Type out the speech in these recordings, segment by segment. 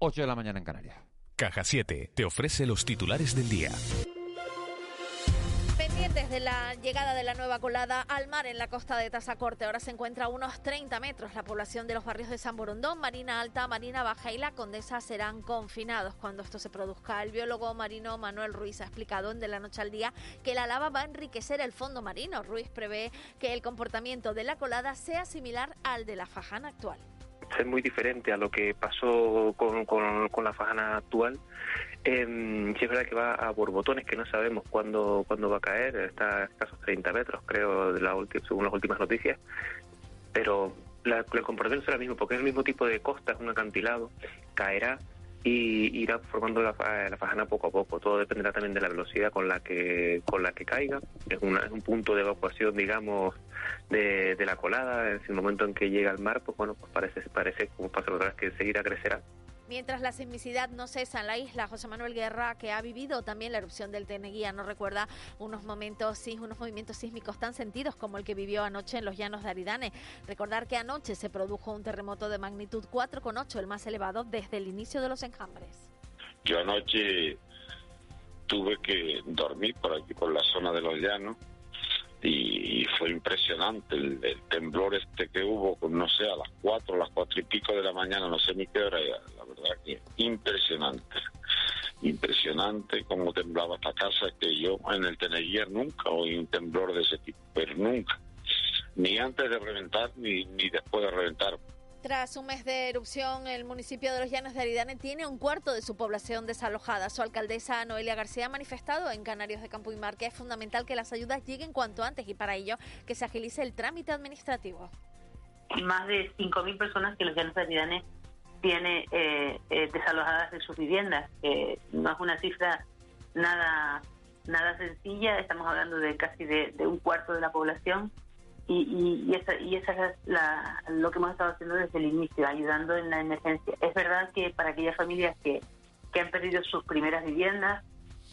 8 de la mañana en Canarias. Caja 7 te ofrece los titulares del día. Pendientes de la llegada de la nueva colada al mar en la costa de Tazacorte. Ahora se encuentra a unos 30 metros. La población de los barrios de San Borondón, Marina Alta, Marina Baja y La Condesa serán confinados cuando esto se produzca. El biólogo marino Manuel Ruiz ha explicado en De la Noche al Día que la lava va a enriquecer el fondo marino. Ruiz prevé que el comportamiento de la colada sea similar al de la fajana actual ser muy diferente a lo que pasó con, con, la fajana actual. Eh, es verdad que va a borbotones que no sabemos cuándo, cuándo va a caer, está a escasos 30 metros creo, de la según las últimas noticias, pero la, el comportamiento será el mismo porque es el mismo tipo de costa, es un acantilado, caerá y irá formando la, la, fajana poco a poco. Todo dependerá también de la velocidad con la que con la que caiga. Es, es un punto de evacuación, digamos, de, de, la colada. En el momento en que llega al mar, pues bueno, pues parece parece como pasa otra vez que seguirá crecerá. Mientras la sismicidad no cesa en la isla, José Manuel Guerra, que ha vivido también la erupción del Teneguía, no recuerda unos momentos, unos movimientos sísmicos tan sentidos como el que vivió anoche en los llanos de Aridane. Recordar que anoche se produjo un terremoto de magnitud 4,8, el más elevado desde el inicio de los enjambres. Yo anoche tuve que dormir por aquí, por la zona de los llanos, y, fue impresionante el, temblor este que hubo, no sé, a las cuatro, a las cuatro y pico de la mañana, no sé ni qué hora, la verdad que impresionante, impresionante cómo temblaba esta casa, que yo en el Teneguier nunca oí un temblor de ese tipo, pero nunca, ni antes de reventar ni, ni después de reventar. Tras un mes de erupción, el municipio de Los Llanos de Aridane tiene un cuarto de su población desalojada. Su alcaldesa Noelia García ha manifestado en Canarios de Campo y Mar que es fundamental que las ayudas lleguen cuanto antes y para ello que se agilice el trámite administrativo. Más de 5.000 personas que Los Llanos de Aridane tiene eh, eh, desalojadas de sus viviendas. no es una cifra nada nada sencilla, estamos hablando de casi de un cuarto de la población y, y, esa, y esa es la, lo que hemos estado haciendo desde el inicio, ayudando en la emergencia. Es verdad que para aquellas familias que, que han perdido sus primeras viviendas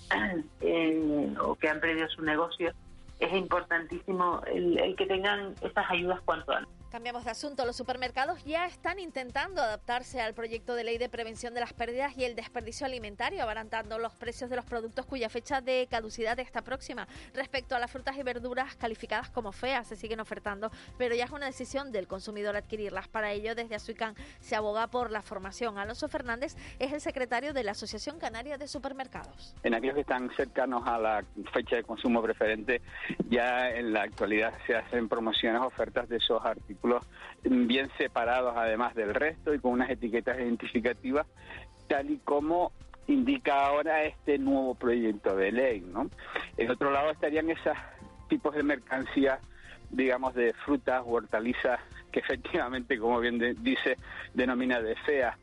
eh, o que han perdido su negocio, es importantísimo el, el que tengan estas ayudas cuanto antes. Cambiamos de asunto. Los supermercados ya están intentando adaptarse al proyecto de ley de prevención de las pérdidas y el desperdicio alimentario, abarantando los precios de los productos cuya fecha de caducidad está próxima. Respecto a las frutas y verduras calificadas como feas, se siguen ofertando, pero ya es una decisión del consumidor adquirirlas. Para ello, desde Azuicán se aboga por la formación. Alonso Fernández es el secretario de la Asociación Canaria de Supermercados. En aquellos que están cercanos a la fecha de consumo preferente, ya en la actualidad se hacen promociones, ofertas de esos artículos bien separados además del resto y con unas etiquetas identificativas, tal y como indica ahora este nuevo proyecto de ley. ¿no? En otro lado estarían esos tipos de mercancías, digamos, de frutas hortalizas que efectivamente, como bien dice, denomina de feas.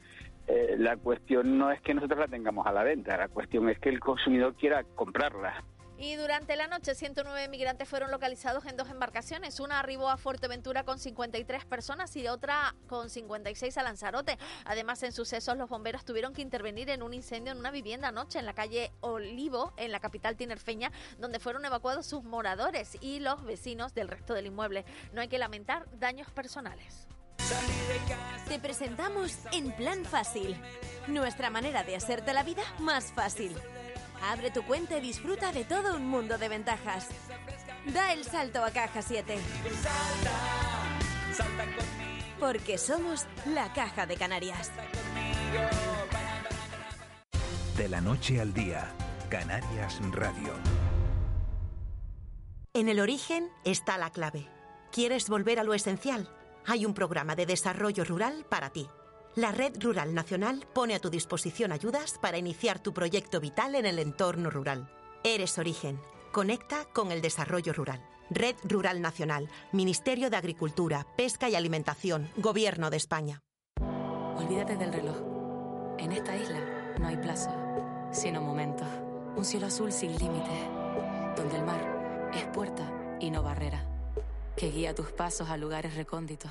Eh, la cuestión no es que nosotros la tengamos a la venta, la cuestión es que el consumidor quiera comprarla. Y durante la noche, 109 migrantes fueron localizados en dos embarcaciones. Una arribó a Fuerteventura con 53 personas y otra con 56 a Lanzarote. Además, en sucesos, los bomberos tuvieron que intervenir en un incendio en una vivienda anoche en la calle Olivo, en la capital tinerfeña, donde fueron evacuados sus moradores y los vecinos del resto del inmueble. No hay que lamentar daños personales. Te presentamos En Plan Fácil, nuestra manera de hacerte la vida más fácil. Abre tu cuenta y disfruta de todo un mundo de ventajas. Da el salto a Caja 7. Porque somos la Caja de Canarias. De la noche al día, Canarias Radio. En el origen está la clave. ¿Quieres volver a lo esencial? Hay un programa de desarrollo rural para ti. La Red Rural Nacional pone a tu disposición ayudas para iniciar tu proyecto vital en el entorno rural. Eres origen. Conecta con el desarrollo rural. Red Rural Nacional, Ministerio de Agricultura, Pesca y Alimentación, Gobierno de España. Olvídate del reloj. En esta isla no hay plazo, sino momentos. Un cielo azul sin límites, donde el mar es puerta y no barrera, que guía tus pasos a lugares recónditos.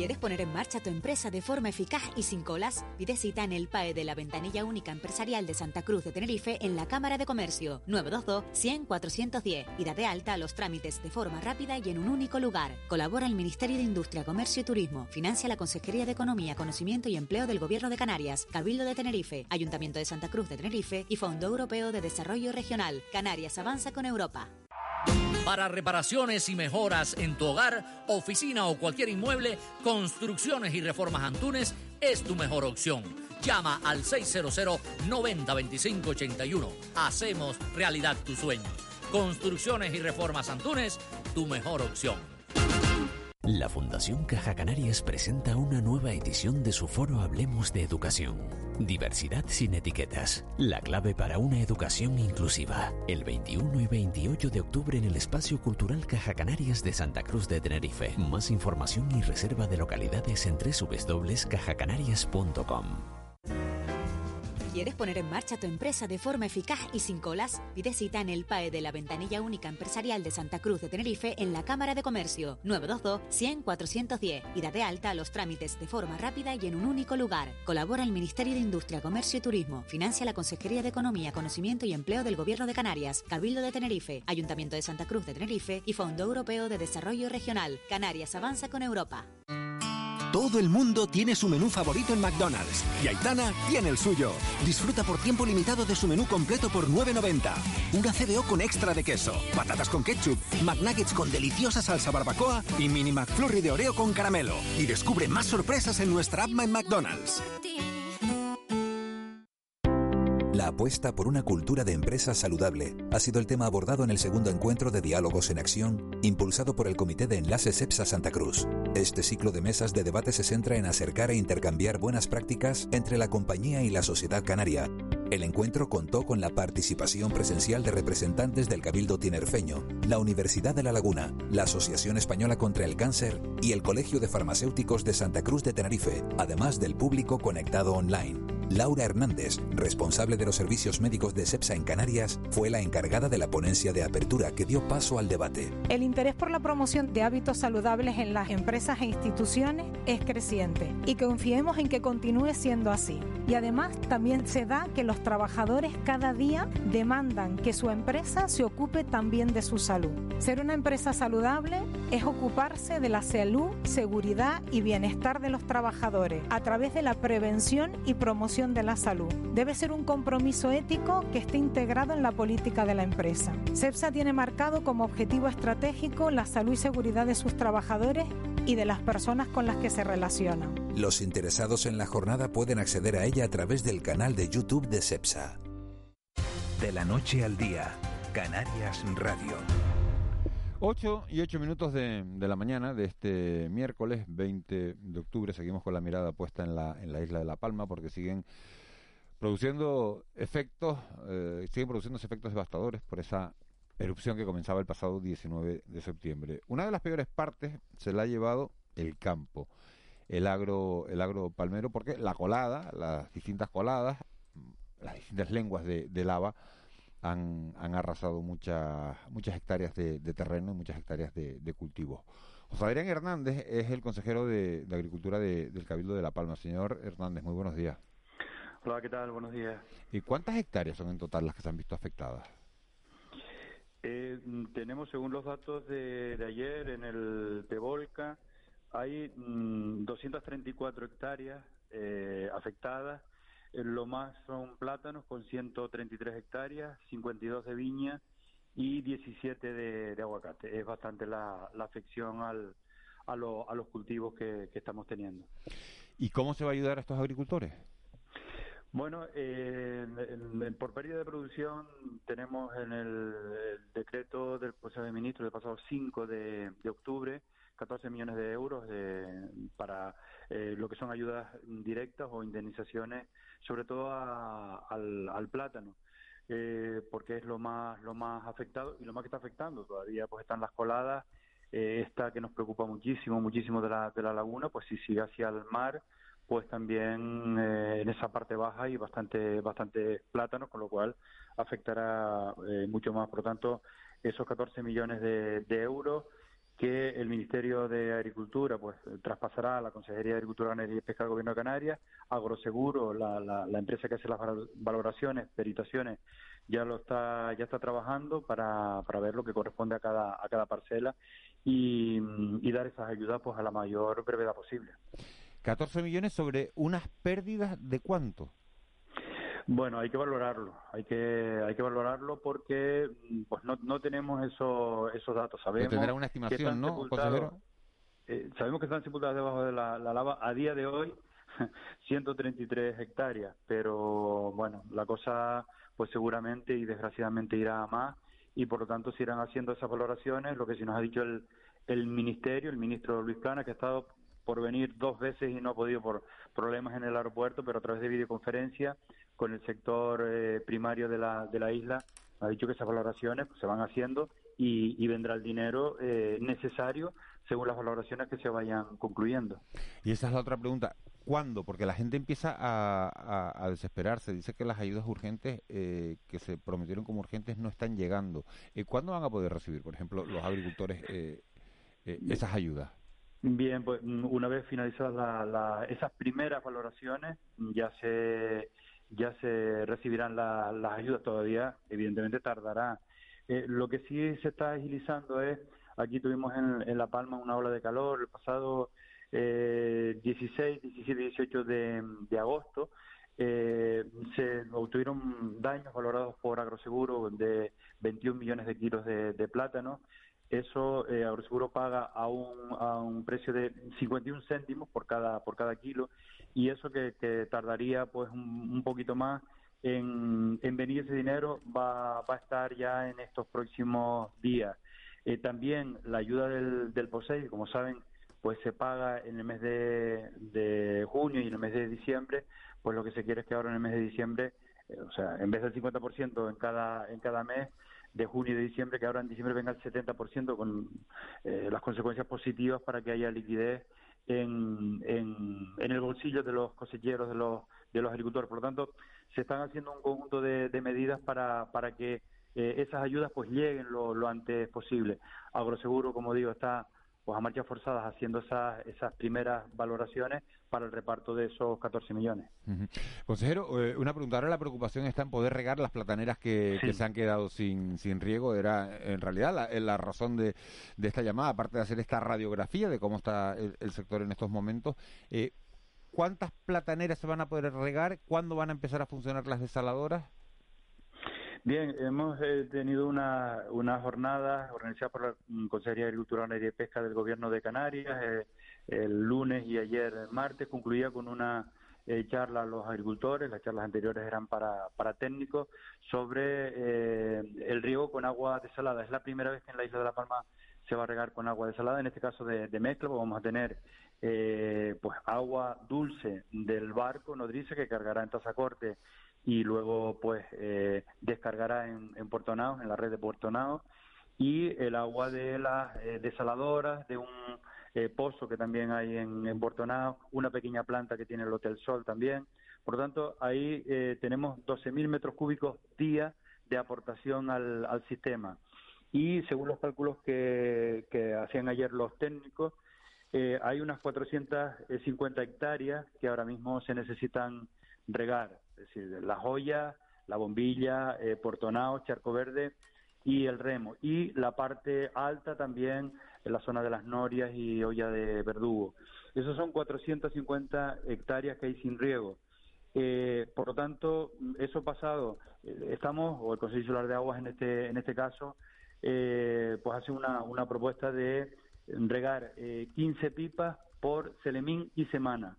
¿Quieres poner en marcha tu empresa de forma eficaz y sin colas? Pide cita en el PAE de la Ventanilla Única Empresarial de Santa Cruz de Tenerife en la Cámara de Comercio 922-100-410 y date alta a los trámites de forma rápida y en un único lugar. Colabora el Ministerio de Industria, Comercio y Turismo. Financia la Consejería de Economía, Conocimiento y Empleo del Gobierno de Canarias, Cabildo de Tenerife, Ayuntamiento de Santa Cruz de Tenerife y Fondo Europeo de Desarrollo Regional. Canarias avanza con Europa. Para reparaciones y mejoras en tu hogar, oficina o cualquier inmueble, Construcciones y Reformas Antunes es tu mejor opción. Llama al 600 90 25 81. Hacemos realidad tu sueño. Construcciones y Reformas Antunes, tu mejor opción. La Fundación Caja Canarias presenta una nueva edición de su foro Hablemos de Educación. Diversidad sin etiquetas. La clave para una educación inclusiva. El 21 y 28 de octubre en el Espacio Cultural Caja Canarias de Santa Cruz de Tenerife. Más información y reserva de localidades en www.cajacanarias.com. ¿Quieres poner en marcha tu empresa de forma eficaz y sin colas? Pide cita en el PAE de la Ventanilla Única Empresarial de Santa Cruz de Tenerife en la Cámara de Comercio 922-100-410 y date alta a los trámites de forma rápida y en un único lugar. Colabora el Ministerio de Industria, Comercio y Turismo. Financia la Consejería de Economía, Conocimiento y Empleo del Gobierno de Canarias, Cabildo de Tenerife, Ayuntamiento de Santa Cruz de Tenerife y Fondo Europeo de Desarrollo Regional. Canarias avanza con Europa. Todo el mundo tiene su menú favorito en McDonald's y Aitana tiene el suyo. Disfruta por tiempo limitado de su menú completo por 9.90. Una CBO con extra de queso, patatas con ketchup, McNuggets con deliciosa salsa barbacoa y mini McFlurry de Oreo con caramelo. Y descubre más sorpresas en nuestra app en McDonald's. La apuesta por una cultura de empresa saludable ha sido el tema abordado en el segundo encuentro de Diálogos en Acción, impulsado por el Comité de Enlaces EPSA Santa Cruz. Este ciclo de mesas de debate se centra en acercar e intercambiar buenas prácticas entre la compañía y la sociedad canaria. El encuentro contó con la participación presencial de representantes del Cabildo Tinerfeño, la Universidad de La Laguna, la Asociación Española contra el Cáncer y el Colegio de Farmacéuticos de Santa Cruz de Tenerife, además del público conectado online. Laura Hernández, responsable de los servicios médicos de SEPSA en Canarias, fue la encargada de la ponencia de apertura que dio paso al debate. El interés por la promoción de hábitos saludables en las empresas e instituciones es creciente y confiemos en que continúe siendo así. Y además también se da que los trabajadores cada día demandan que su empresa se ocupe también de su salud. Ser una empresa saludable es ocuparse de la salud, seguridad y bienestar de los trabajadores a través de la prevención y promoción de la salud. Debe ser un compromiso ético que esté integrado en la política de la empresa. CEPSA tiene marcado como objetivo estratégico la salud y seguridad de sus trabajadores y de las personas con las que se relacionan. Los interesados en la jornada pueden acceder a ella a través del canal de YouTube de CEPSA. De la noche al día, Canarias Radio. 8 y 8 minutos de, de, la mañana de este miércoles 20 de octubre. Seguimos con la mirada puesta en la, en la isla de La Palma porque siguen produciendo efectos, eh, siguen produciéndose efectos devastadores por esa erupción que comenzaba el pasado 19 de septiembre. Una de las peores partes se la ha llevado el campo, el agro, el agro palmero, porque la colada, las distintas coladas, las distintas lenguas de, de lava, han, han arrasado muchas muchas hectáreas de, terreno y muchas hectáreas de, cultivo. José Adrián Hernández es el consejero de, Agricultura del Cabildo de La Palma. Señor Hernández, muy buenos días. Hola, ¿qué tal? Buenos días. ¿Y cuántas hectáreas son en total las que se han visto afectadas? Eh, tenemos, según los datos de, ayer, en el Tebolca, hay 234 mm, hectáreas eh, afectadas lo más son plátanos con 133 hectáreas, 52 de viña y 17 de, aguacate. Es bastante la, afección al, a, a, los cultivos que, estamos teniendo. ¿Y cómo se va a ayudar a estos agricultores? Bueno, eh, por pérdida de producción tenemos en el, decreto del Consejo de Ministros del pasado 5 de, de octubre 14 millones de euros para eh, lo que son ayudas directas o indemnizaciones, sobre todo al, plátano. eh, porque es lo más lo más afectado y lo más que está afectando todavía pues están las coladas eh, esta que nos preocupa muchísimo muchísimo de la, de la laguna pues si sigue hacia el mar pues también eh, en esa parte baja hay bastante bastante plátanos con lo cual afectará eh, mucho más por lo tanto esos 14 millones de, de euros que el Ministerio de Agricultura pues traspasará a la Consejería de Agricultura, Ganadería y Pesca del Gobierno de Canarias, Agroseguro, la, la, la empresa que hace las valoraciones, peritaciones, ya lo está ya está trabajando para, para ver lo que corresponde a cada a cada parcela y, y dar esas ayudas pues a la mayor brevedad posible. 14 millones sobre unas pérdidas de cuánto? Bueno, hay que valorarlo, hay que hay que valorarlo porque pues no, no tenemos eso, esos datos. Sabemos tendrá una estimación, ¿no? Eh, sabemos que están sepultadas debajo de la, la lava a día de hoy 133 hectáreas, pero bueno, la cosa pues seguramente y desgraciadamente irá a más y por lo tanto se irán haciendo esas valoraciones, lo que sí nos ha dicho el, el ministerio, el ministro Luis Plana, que ha estado por venir dos veces y no ha podido por problemas en el aeropuerto, pero a través de videoconferencia con el sector eh, primario de la, de la isla, ha dicho que esas valoraciones pues, se van haciendo y, y vendrá el dinero eh, necesario según las valoraciones que se vayan concluyendo. Y esa es la otra pregunta. ¿Cuándo? Porque la gente empieza a, a, a desesperarse. Dice que las ayudas urgentes eh, que se prometieron como urgentes no están llegando. Eh, ¿Cuándo van a poder recibir, por ejemplo, los agricultores eh, eh, esas ayudas? Bien, pues una vez finalizadas la, la, esas primeras valoraciones, ya se ya se recibirán la, las ayudas todavía, evidentemente tardará. Eh, lo que sí se está agilizando es, aquí tuvimos en, La Palma una ola de calor el pasado eh, 16, 17 18 de, agosto, eh, se obtuvieron daños valorados por Agroseguro de 21 millones de kilos de plátano. Eso eh, Agroseguro paga a un, a un precio de 51 céntimos por cada por cada kilo y eso que, que tardaría pues un, un poquito más en, en, venir ese dinero va, va a estar ya en estos próximos días. Eh, también la ayuda del, del POSEI, como saben, pues se paga en el mes de, de, junio y en el mes de diciembre, pues lo que se quiere es que ahora en el mes de diciembre, eh, o sea, en vez del 50% en cada, en cada mes, de junio y de diciembre, que ahora en diciembre venga el 70% con eh, las consecuencias positivas para que haya liquidez en, en, el bolsillo de los cosecheros, de los, de los agricultores. Por lo tanto, se están haciendo un conjunto de, de medidas para, para que eh, esas ayudas pues lleguen lo, lo antes posible. Agroseguro, como digo, está pues a marchas forzadas haciendo esas, esas primeras valoraciones para el reparto de esos 14 millones. Uh -huh. Consejero, eh, una pregunta. Ahora la preocupación está en poder regar las plataneras que, sí. que se han quedado sin, sin riego. Era en realidad la, la razón de, de, esta llamada, aparte de hacer esta radiografía de cómo está el, el sector en estos momentos. Eh, ¿Cuántas plataneras se van a poder regar? ¿Cuándo van a empezar a funcionar las desaladoras? Bien, hemos eh, tenido una, una jornada organizada por la Consejería de Agricultura, Ganadería y Pesca del Gobierno de Canarias eh, el lunes y ayer martes, concluía con una eh, charla a los agricultores, las charlas anteriores eran para, para técnicos, sobre eh, el riego con agua desalada. Es la primera vez que en la isla de La Palma se va a regar con agua desalada, en este caso de, de mezcla, pues vamos a tener eh, pues agua dulce del barco nodriza que cargará en Tazacorte y luego pues eh, descargará en, en Puerto Nao, en la red de Puerto Nao, y el agua de las eh, desaladoras, de un eh, pozo que también hay en, en Puerto Nao, una pequeña planta que tiene el Hotel Sol también. Por lo tanto, ahí eh, tenemos 12.000 metros cúbicos día de aportación al, al sistema. Y según los cálculos que, que hacían ayer los técnicos, eh, hay unas 450 hectáreas que ahora mismo se necesitan regar es decir, La Joya, La Bombilla, eh, Portonao, Charco Verde y el Remo. Y la parte alta también en la zona de las Norias y Olla de Verdugo. Esos son 450 hectáreas que hay sin riego. Eh, por lo tanto, eso pasado, eh, estamos, o el Consejo Insular de Aguas en este, en este caso, eh, pues hace una, una propuesta de regar 15 pipas por Selemín y semana.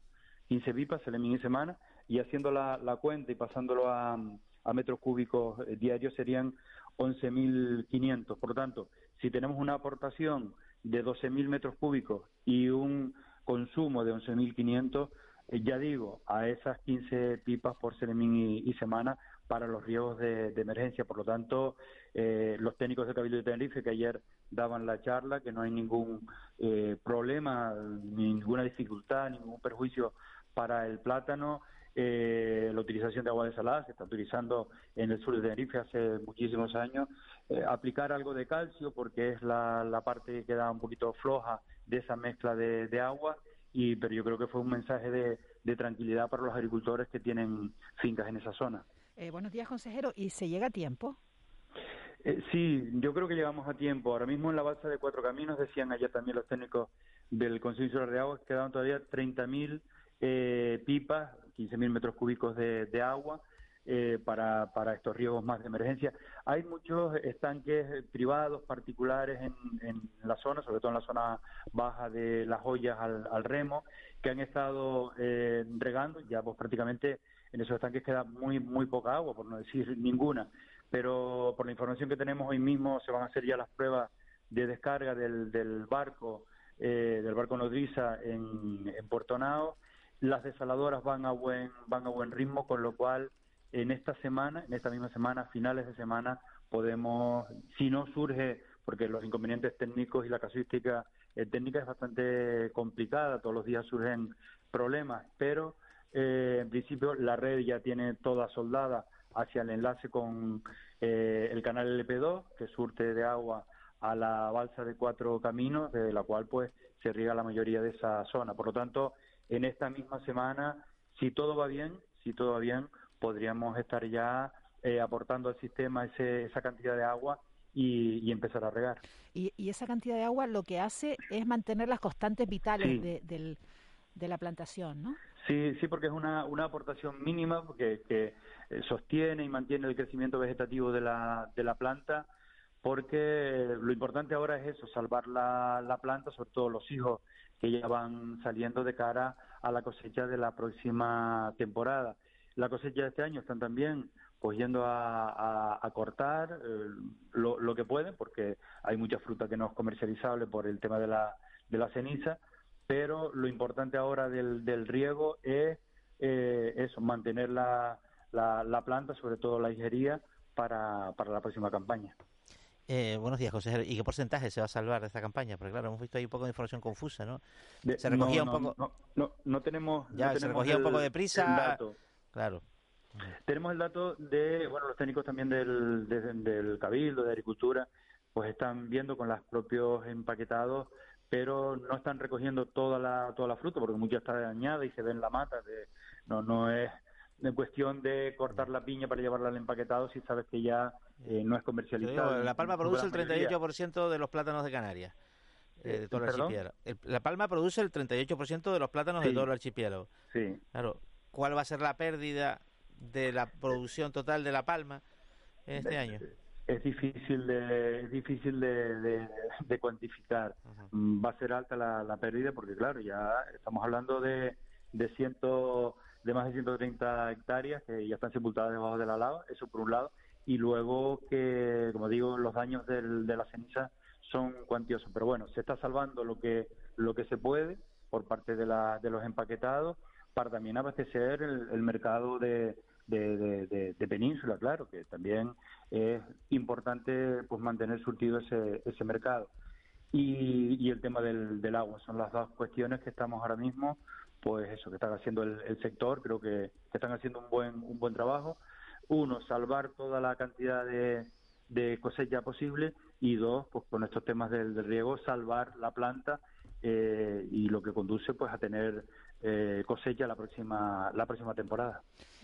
15 pipas, Selemín y semana, y haciendo la, cuenta y pasándolo a, a metros cúbicos eh, diarios serían 11.500. Por lo tanto, si tenemos una aportación de 12.000 metros cúbicos y un consumo de 11.500, eh, ya digo, a esas 15 pipas por Selemín y, semana para los riesgos de, emergencia. Por lo tanto, eh, los técnicos de Cabildo de Tenerife que ayer daban la charla, que no hay ningún eh, problema, ninguna dificultad, ningún perjuicio para el plátano. La utilización de agua desalada se está utilizando en el sur de Tenerife hace muchísimos años. aplicar algo de calcio porque es la, parte que queda un poquito floja de esa mezcla de agua y pero yo creo que fue un mensaje de, tranquilidad para los agricultores que tienen fincas en esa zona. Eh, buenos días, consejero. ¿Y se llega a tiempo? Eh, sí, yo creo que llegamos a tiempo. Ahora mismo en la balsa de Cuatro Caminos, decían ayer también los técnicos del Consejo Insular de Agua, quedaban todavía 30.000 eh, pipas, 15.000 metros cúbicos de agua eh, para, para estos riesgos más de emergencia. Hay muchos estanques privados, particulares en, en la zona, sobre todo en la zona baja de las joyas al, remo, que han estado eh, regando, ya pues prácticamente en esos estanques queda muy, muy poca agua, por no decir ninguna. Pero por la información que tenemos hoy mismo se van a hacer ya las pruebas de descarga del, barco, eh, del barco nodriza en, en Puerto Nao. Las desaladoras van a buen, van a buen ritmo, con lo cual en esta semana, en esta misma semana, finales de semana, podemos, si no surge, porque los inconvenientes técnicos y la casuística eh, técnica es bastante complicada, todos los días surgen problemas, pero eh, en principio la red ya tiene toda soldada hacia el enlace con eh, el canal LP2, que surte de agua a la balsa de cuatro caminos, de la cual pues se riega la mayoría de esa zona. Por lo tanto, en esta misma semana, si todo va bien, si todo va bien, podríamos estar ya eh, aportando al sistema ese, esa cantidad de agua y, empezar a regar. Y, esa cantidad de agua lo que hace es mantener las constantes vitales de, de, la plantación, ¿no? Sí, sí, porque es una, una aportación mínima porque que eh, sostiene y mantiene el crecimiento vegetativo de la, de la planta, porque lo importante ahora es eso, salvar la, la planta, sobre todo los hijos que ya van saliendo de cara a la cosecha de la próxima temporada la cosecha de este año están también pues a, cortar eh, lo, que pueden, porque hay mucha fruta que no es comercializable por el tema de la, de la ceniza, pero lo importante ahora del, del riego es eh, eso, mantener la, la, planta, sobre todo la ingería, para, para la próxima campaña. Eh, buenos días, José. ¿Y qué porcentaje se va a salvar de esta campaña? Porque claro, hemos visto ahí un poco de información confusa, ¿no? se recogía un poco... No, no, tenemos... Ya, se recogía un poco de prisa... Claro. Tenemos el dato de, bueno, los técnicos también del, del Cabildo, de Agricultura, pues están viendo con los propios empaquetados, pero no están recogiendo toda la, toda la fruta, porque mucha está dañada y se ve en la mata. De, no, no es de cuestión de cortar la piña para llevarla al empaquetado si sabes que ya eh, no es comercializada. la Palma produce el 38% de los plátanos de Canarias. Eh, de todo el archipiélago. la Palma produce el 38% de los plátanos de todo el archipiélago. Sí. Claro. ¿Cuál va a ser la pérdida de la producción total de La Palma en este año? Es difícil de, es difícil de, de, cuantificar. Va a ser alta la, la, pérdida porque, claro, ya estamos hablando de, de, ciento, de más de 130 hectáreas que ya están sepultadas debajo de la lava, eso por un lado, y luego que, como digo, los daños del, de la ceniza son cuantiosos. Pero bueno, se está salvando lo que, lo que se puede por parte de, la, de los empaquetados para también abastecer el mercado de, de, de, península, claro, que también es importante pues mantener surtido ese, ese mercado. Y, y el tema del, del, agua, son las dos cuestiones que estamos ahora mismo, pues eso, que están haciendo el, sector, creo que, están haciendo un buen, un buen trabajo. Uno, salvar toda la cantidad de, de cosecha posible y dos, pues con estos temas del, riego, salvar la planta eh, y lo que conduce pues a tener eh, cosecha la próxima la próxima temporada.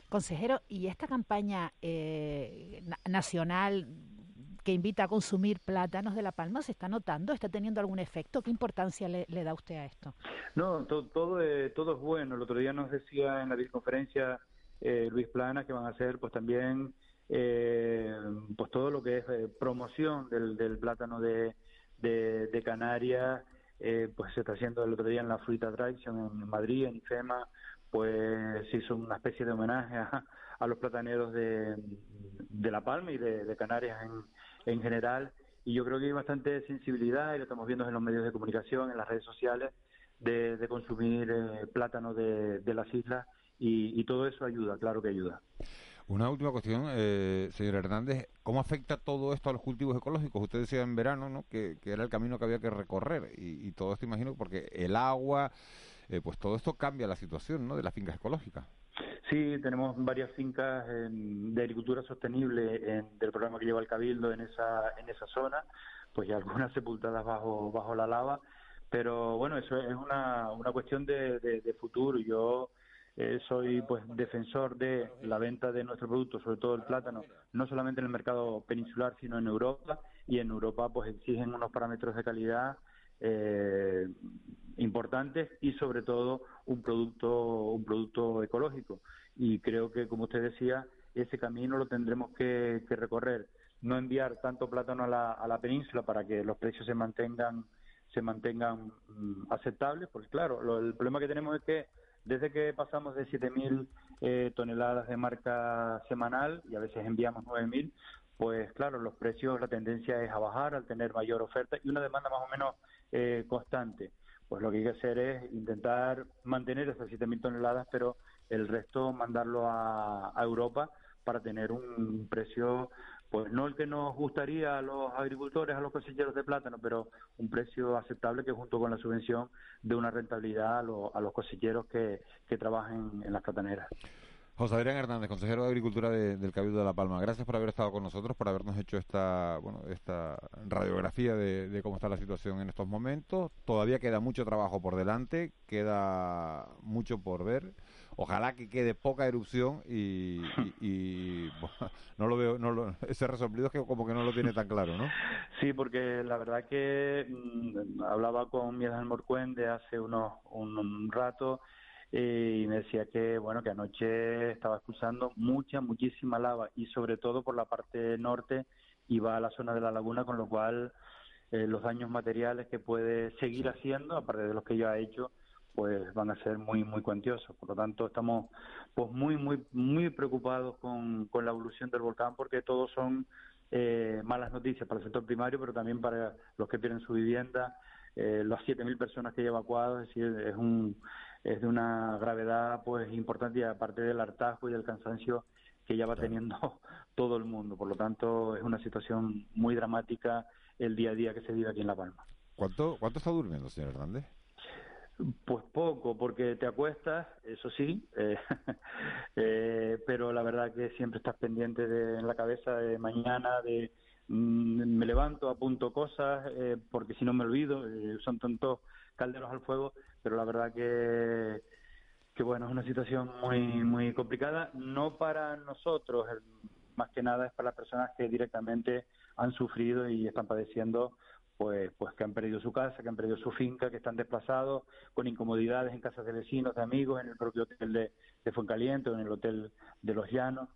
Consejero, ¿y esta campaña eh, nacional que invita a consumir plátanos de La Palma se está notando? ¿Está teniendo algún efecto? ¿Qué importancia le, da usted a esto? No, todo, es, todo es bueno. El otro día nos decía en la videoconferencia eh, Luis Plana que van a hacer pues también eh, pues todo lo que es promoción del, del plátano de, de, Canarias. pues se está haciendo el otro día en la Fruita Tradition en Madrid, en IFEMA, pues se hizo una especie de homenaje a, los plataneros de, de, La Palma y de, Canarias en, en, general. Y yo creo que hay bastante sensibilidad, y lo estamos viendo en los medios de comunicación, en las redes sociales, de, consumir eh, plátano de, las islas y, todo eso ayuda, claro que ayuda. Una última cuestión, eh, señor Hernández, ¿cómo afecta todo esto a los cultivos ecológicos? Usted decía en verano ¿no? que, era el camino que había que recorrer y, todo esto imagino porque el agua, eh, pues todo esto cambia la situación ¿no? de las fincas ecológicas. Sí, tenemos varias fincas de agricultura sostenible del programa que lleva el Cabildo en esa, en esa zona, pues ya algunas sepultadas bajo, bajo la lava, pero bueno, eso es una, una cuestión de, de, futuro. Yo eh, soy pues defensor de la venta de nuestro producto, sobre todo el plátano, no solamente en el mercado peninsular, sino en Europa, y en Europa pues exigen unos parámetros de calidad eh, importantes y sobre todo un producto un producto ecológico. Y creo que como usted decía ese camino lo tendremos que, recorrer. No enviar tanto plátano a la, a la península para que los precios se mantengan se mantengan mm, aceptables porque claro el problema que tenemos es que desde que pasamos de 7.000 eh, toneladas de marca semanal y a veces enviamos 9.000 pues claro, los precios, la tendencia es a bajar al tener mayor oferta y una demanda más o menos eh, constante. Pues lo que hay que hacer es intentar mantener esas 7.000 toneladas, pero el resto mandarlo a, Europa para tener un precio, pues no el que nos gustaría a los agricultores, a los cosecheros de plátano, pero un precio aceptable que junto con la subvención de una rentabilidad a, los cosecheros que, que trabajen en las plataneras. José Adrián Hernández, consejero de Agricultura del Cabildo de La Palma. Gracias por haber estado con nosotros, por habernos hecho esta, bueno, esta radiografía de, cómo está la situación en estos momentos. Todavía queda mucho trabajo por delante, queda mucho por ver. Ojalá que quede poca erupción y, no lo veo, no lo, ese resolvido es que como que no lo tiene tan claro, ¿no? Sí, porque la verdad que mm, hablaba con Miguel Morcuende hace unos un rato y me decía que bueno que anoche estaba expulsando mucha muchísima lava y sobre todo por la parte norte iba a la zona de la laguna con lo cual eh, los daños materiales que puede seguir haciendo aparte de los que ya ha hecho pues van a ser muy muy cuantiosos. Por lo tanto estamos pues muy muy muy preocupados con, con la evolución del volcán porque todos son eh, malas noticias para el sector primario pero también para los que pierden su vivienda eh, las 7.000 personas que hay evacuadas es decir es un es de una gravedad pues importante y aparte del hartazgo y del cansancio que ya va teniendo todo el mundo. Por lo tanto, es una situación muy dramática el día a día que se vive aquí en La Palma. ¿Cuánto, cuánto está durmiendo, señor Hernández? Pues poco, porque te acuestas, eso sí, eh, eh, pero la verdad que siempre estás pendiente de, en la cabeza de mañana, de me levanto, apunto cosas, eh, porque si no me olvido, son tantos calderos al fuego, pero la verdad que, que bueno, es una situación muy, muy complicada, no para nosotros, más que nada es para las personas que directamente han sufrido y están padeciendo pues, pues que han perdido su casa, que han perdido su finca, que están desplazados con incomodidades en casas de vecinos, de amigos, en el propio hotel de, de Fuencaliente o en el hotel de Los Llanos.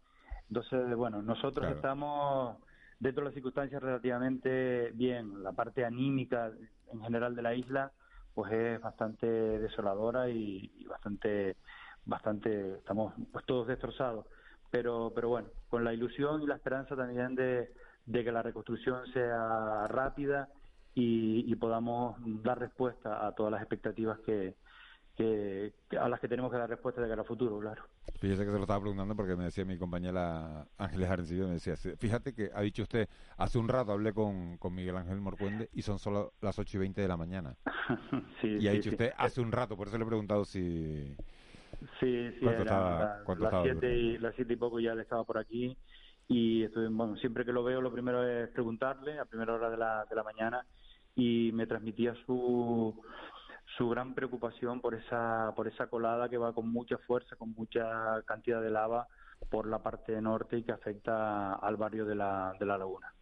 Entonces, bueno, nosotros estamos dentro de las circunstancias relativamente bien. La parte anímica en general de la isla pues es bastante desoladora y, bastante bastante estamos pues todos destrozados pero pero bueno con la ilusión y la esperanza también de, que la reconstrucción sea rápida y, podamos dar respuesta a todas las expectativas que, que, a las que tenemos que dar respuesta de cara al futuro, claro. Fíjese que se lo estaba preguntando porque me decía mi compañera Ángeles Arencillo, me decía, fíjate que ha dicho usted, hace un rato hablé con, con Miguel Ángel Morcuende y son solo las 8 y 20 de la mañana. y ha dicho usted hace un rato, por eso le he preguntado si... Sí, sí, ¿Cuánto estaba, las, siete y, las siete y poco ya le estaba por aquí y estoy, bueno, siempre que lo veo lo primero es preguntarle a primera hora de la, de la mañana y me transmitía su su gran preocupación por esa, por esa colada que va con mucha fuerza, con mucha cantidad de lava por la parte norte y que afecta al barrio de la, de la laguna.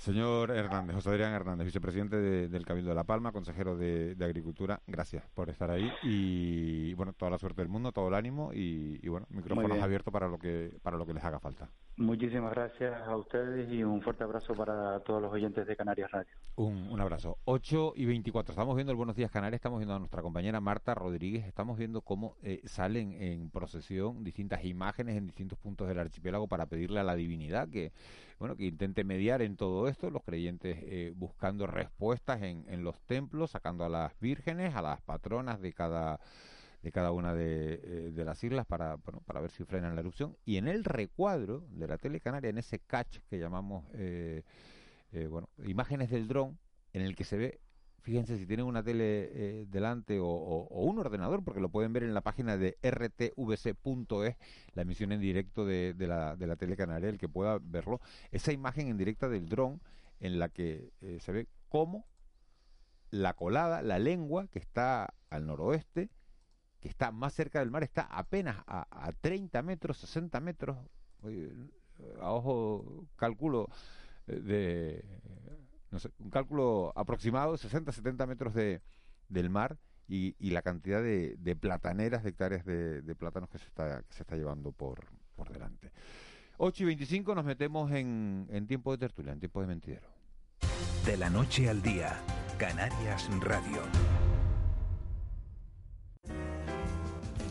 Señor Hernández, José Adrián Hernández, vicepresidente del Cabildo de La Palma, consejero de, Agricultura, gracias por estar ahí y bueno, toda la suerte del mundo, todo el ánimo y, bueno, micrófonos abiertos para lo que para lo que les haga falta. Muchísimas gracias a ustedes y un fuerte abrazo para todos los oyentes de Canarias Radio. Un, un abrazo. 8 y 24. Estamos viendo el Buenos Días Canarias, estamos viendo a nuestra compañera Marta Rodríguez, estamos viendo cómo eh, salen en procesión distintas imágenes en distintos puntos del archipiélago para pedirle a la divinidad que, bueno, que intente mediar en todo esto, los creyentes eh, buscando respuestas en, en los templos, sacando a las vírgenes, a las patronas de cada de cada una de, eh, de, las islas para, bueno, para ver si frenan la erupción. Y en el recuadro de la tele canaria, en ese catch que llamamos, eh, eh, bueno, imágenes del dron, en el que se ve, fíjense si tienen una tele delante o, o, un ordenador, porque lo pueden ver en la página de rtvc.es, la emisión en directo de, de, la, de la tele canaria, el que pueda verlo, esa imagen en directa del dron en la que se ve cómo la colada, la lengua que está al noroeste, que está más cerca del mar, está apenas a, a 30 metros, 60 metros, a ojo cálculo eh, de, un cálculo aproximado, 60, 70 metros de, del mar y, la cantidad de, plataneras, de hectáreas de, de, plátanos que se está, que se está llevando por, por delante. 8 y 25 nos metemos en, en tiempo de tertulia, en tiempo de mentidero. De la noche al día, Canarias Radio.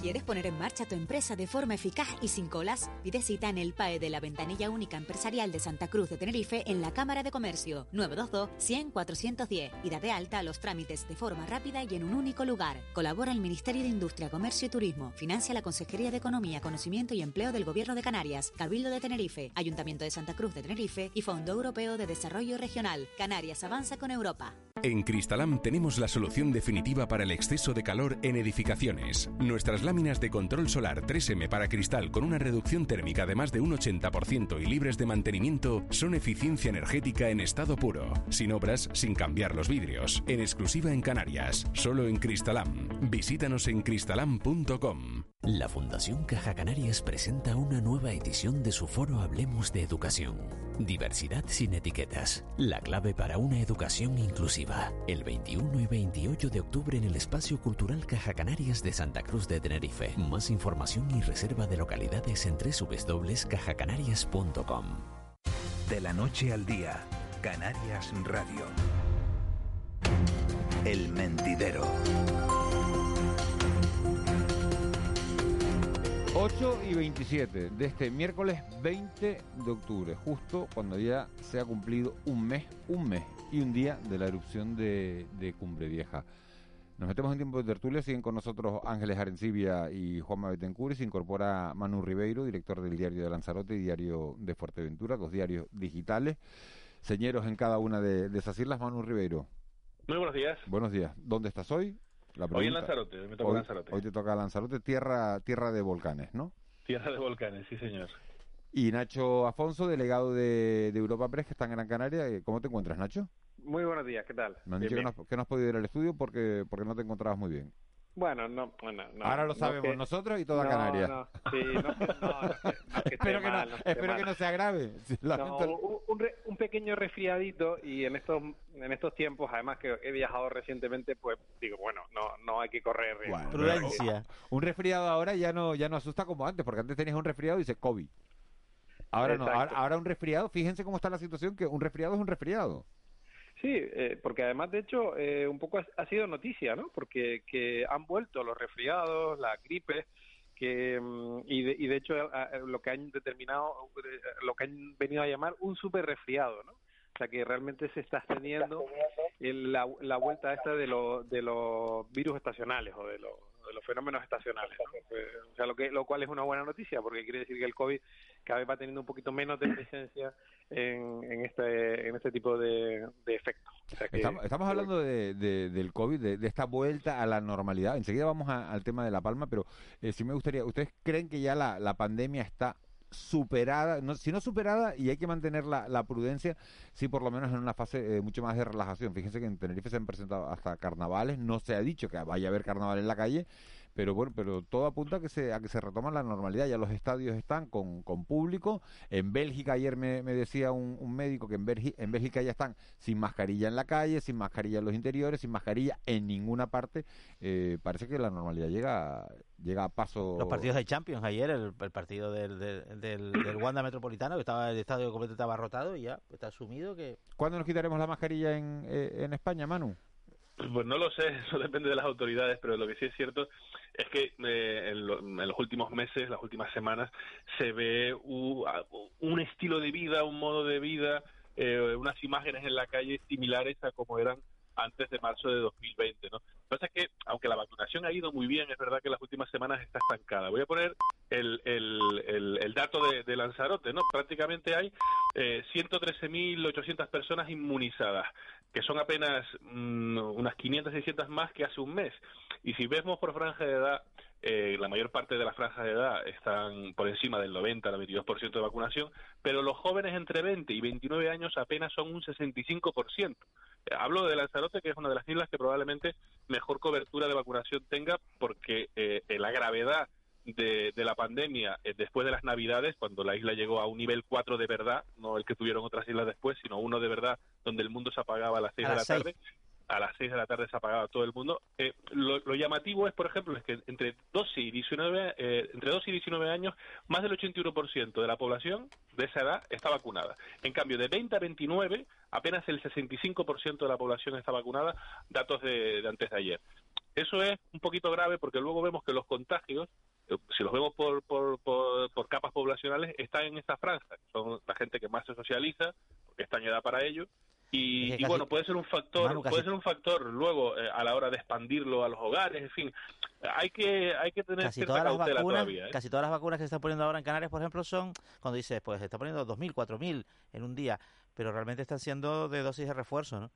¿Quieres poner en marcha tu empresa de forma eficaz y sin colas? Pide cita en el PAE de la Ventanilla Única Empresarial de Santa Cruz de Tenerife en la Cámara de Comercio 922-100-410 y date alta a los trámites de forma rápida y en un único lugar. Colabora el Ministerio de Industria, Comercio y Turismo. Financia la Consejería de Economía, Conocimiento y Empleo del Gobierno de Canarias, Cabildo de Tenerife, Ayuntamiento de Santa Cruz de Tenerife y Fondo Europeo de Desarrollo Regional. Canarias avanza con Europa. En Cristalam tenemos la solución definitiva para el exceso de calor en edificaciones. Nuestras láminas de control solar 3M para cristal con una reducción térmica de más de un 80% y libres de mantenimiento son eficiencia energética en estado puro, sin obras, sin cambiar los vidrios, en exclusiva en Canarias, solo en Cristalam. Visítanos en cristalam.com. La Fundación Caja Canarias presenta una nueva edición de su foro Hablemos de Educación. Diversidad sin etiquetas, la clave para una educación inclusiva. El 21 y 28 de octubre en el Espacio Cultural Caja Canarias de Santa Cruz de Tenerife. Más información y reserva de localidades en www.cajacanarias.com. De la noche al día, Canarias Radio. El mentidero. 8 y 27 de este miércoles 20 de octubre, justo cuando ya se ha cumplido un mes, un mes y un día de la erupción de, de Cumbre Vieja. Nos metemos en tiempo de tertulia, siguen con nosotros Ángeles Arencibia y Juanma Betancourt y se incorpora Manu Ribeiro, director del diario de Lanzarote y diario de Fuerteventura, dos diarios digitales, señeros en cada una de, de esas islas. Manu Ribeiro. Muy buenos días. Buenos días. ¿Dónde estás hoy? Hoy en Lanzarote, me toca hoy, Lanzarote. Hoy te toca Lanzarote, tierra, tierra de volcanes, ¿no? Tierra de volcanes, sí señor. Y Nacho Afonso, delegado de, de Europa Press, que está en Gran Canaria. ¿Cómo te encuentras, Nacho? Muy buenos días, ¿qué tal? Me han dicho que no, que no, has podido ir al estudio porque, porque no te encontrabas muy bien. Bueno, no, bueno, no Ahora lo sabemos que, nosotros y toda no, Canarias. No, sí, no, no, que espero, que, mal, no, espero que no sea grave. un, un, re, un, pequeño resfriadito y en estos en estos tiempos, además que he viajado recientemente, pues digo, bueno, no no hay que correr riesgo. Bueno, prudencia. Un resfriado ahora ya no ya no asusta como antes, porque antes tenías un resfriado y dice COVID. Ahora Exacto. no, ahora, ahora un resfriado, fíjense cómo está la situación, que un resfriado es un resfriado. Sí, eh, porque además, de hecho, eh, un poco ha, ha, sido noticia, ¿no? Porque que han vuelto los resfriados, la gripe, que y de, y de hecho a, a, lo que han determinado, lo que han venido a llamar un super resfriado, ¿no? O sea que realmente se está extendiendo el, la, la vuelta esta de, lo, de los virus estacionales o de los los fenómenos estacionales, ¿no? o sea, lo que lo cual es una buena noticia porque quiere decir que el COVID cada vez va teniendo un poquito menos de presencia en, en este en este tipo de, de efectos. O sea que, estamos, estamos, hablando de, de, del COVID, de, esta vuelta a la normalidad. Enseguida vamos a, al tema de La Palma, pero eh, sí me gustaría, ¿ustedes creen que ya la, la pandemia está superada, no, si no superada y hay que mantener la, prudencia, sí por lo menos en una fase eh, mucho más de relajación. Fíjense que en Tenerife se han presentado hasta carnavales, no se ha dicho que vaya a haber carnaval en la calle, pero bueno, pero todo apunta a que se, a que se retoma la normalidad, ya los estadios están con, con público, en Bélgica ayer me, me decía un, un, médico que en, Bélgica, en Bélgica ya están sin mascarilla en la calle, sin mascarilla en los interiores, sin mascarilla en ninguna parte, eh, parece que la normalidad llega llega a paso. Los partidos de Champions ayer, el, el partido del, del, del, del, Wanda Metropolitano, que estaba el estadio completamente abarrotado y ya está asumido que. ¿Cuándo nos quitaremos la mascarilla en, eh, en España, Manu? Pues no lo sé, eso depende de las autoridades, pero lo que sí es cierto es que eh, en, lo, en, los últimos meses, las últimas semanas, se ve uh, un estilo de vida, un modo de vida eh, unas imágenes en la calle similares a como eran antes de marzo de 2020, ¿no? Lo que pasa es que, aunque la vacunación ha ido muy bien, es verdad que las últimas semanas está estancada. Voy a poner el, el, el, dato de, Lanzarote, ¿no? Prácticamente hay eh, 113.800 personas inmunizadas, que son apenas mm, unas 500, 600 más que hace un mes. Y si vemos por franja de edad, eh, la mayor parte de las franjas de edad están por encima del 90 al 22% de vacunación, pero los jóvenes entre 20 y 29 años apenas son un 65%. Hablo de Lanzarote, que es una de las islas que probablemente mejor cobertura de vacunación tenga, porque eh, la gravedad de, la pandemia eh, después de las Navidades, cuando la isla llegó a un nivel 4 de verdad, no el que tuvieron otras islas después, sino uno de verdad, donde el mundo se apagaba a las 6 de la tarde, a las 6 de la tarde se apagaba todo el mundo. Eh, lo, llamativo es, por ejemplo, es que entre 12 y 19, eh, entre 12 y 19 años, más del 81% de la población de esa edad está vacunada. En cambio, de 20 a 29, apenas el 65% de la población está vacunada, datos de, antes de ayer. Eso es un poquito grave porque luego vemos que los contagios si los vemos por, por, por, capas poblacionales, están en esta franja. Son la gente que más se socializa, porque está en edad para ello, y, bueno, puede ser un factor, puede ser un factor luego eh, a la hora de expandirlo a los hogares, en fin, hay que hay que tener casi cierta todas las vacunas, todavía. ¿eh? Casi todas las vacunas que se están poniendo ahora en Canarias, por ejemplo, son cuando dices, pues se está poniendo 2.000, 4.000 en un día, pero realmente están siendo de dosis de refuerzo, ¿no?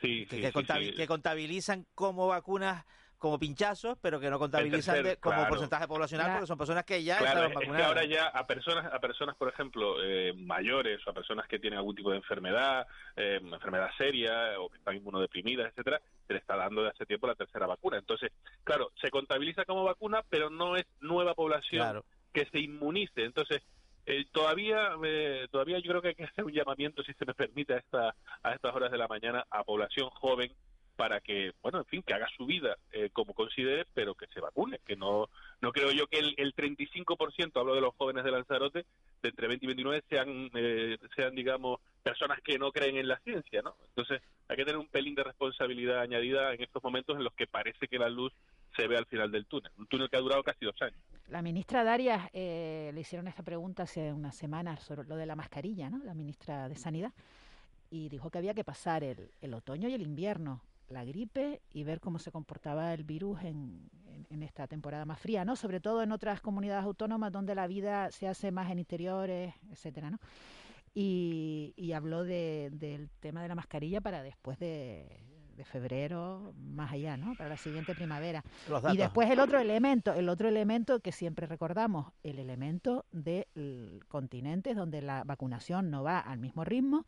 Sí, que, que contabilizan como vacunas como pinchazos, pero que no contabilizan como porcentaje poblacional, porque son personas que ya están vacunadas. ahora ya a personas, a personas por ejemplo, eh, mayores o a personas que tienen algún tipo de enfermedad, eh, enfermedad seria o que están inmunodeprimidas, etcétera, se le está dando de hace tiempo la tercera vacuna. Entonces, claro, se contabiliza como vacuna, pero no es nueva población que se inmunice. Entonces, eh, todavía todavía yo creo que hay que hacer un llamamiento, si se me permite, a, esta, a estas horas de la mañana a población joven para que, bueno, en fin, que haga su vida eh, como considere, pero que se vacune, que no no creo yo que el, el 35%, hablo de los jóvenes de Lanzarote, de entre 20 y 29 sean, eh, sean, digamos, personas que no creen en la ciencia, ¿no? Entonces, hay que tener un pelín de responsabilidad añadida en estos momentos en los que parece que la luz se ve al final del túnel, un túnel que ha durado casi dos años. La ministra Darias eh, le hicieron esta pregunta hace unas semanas sobre lo de la mascarilla, ¿no? La ministra de Sanidad, y dijo que había que pasar el, el otoño y el invierno la gripe y ver cómo se comportaba el virus en, en, esta temporada más fría, ¿no? Sobre todo en otras comunidades autónomas donde la vida se hace más en interiores, etcétera, ¿no? Y, y habló de, del tema de la mascarilla para después de, de febrero más allá, ¿no? Para la siguiente primavera. Y después el otro elemento, el otro elemento que siempre recordamos, el elemento del continente donde la vacunación no va al mismo ritmo,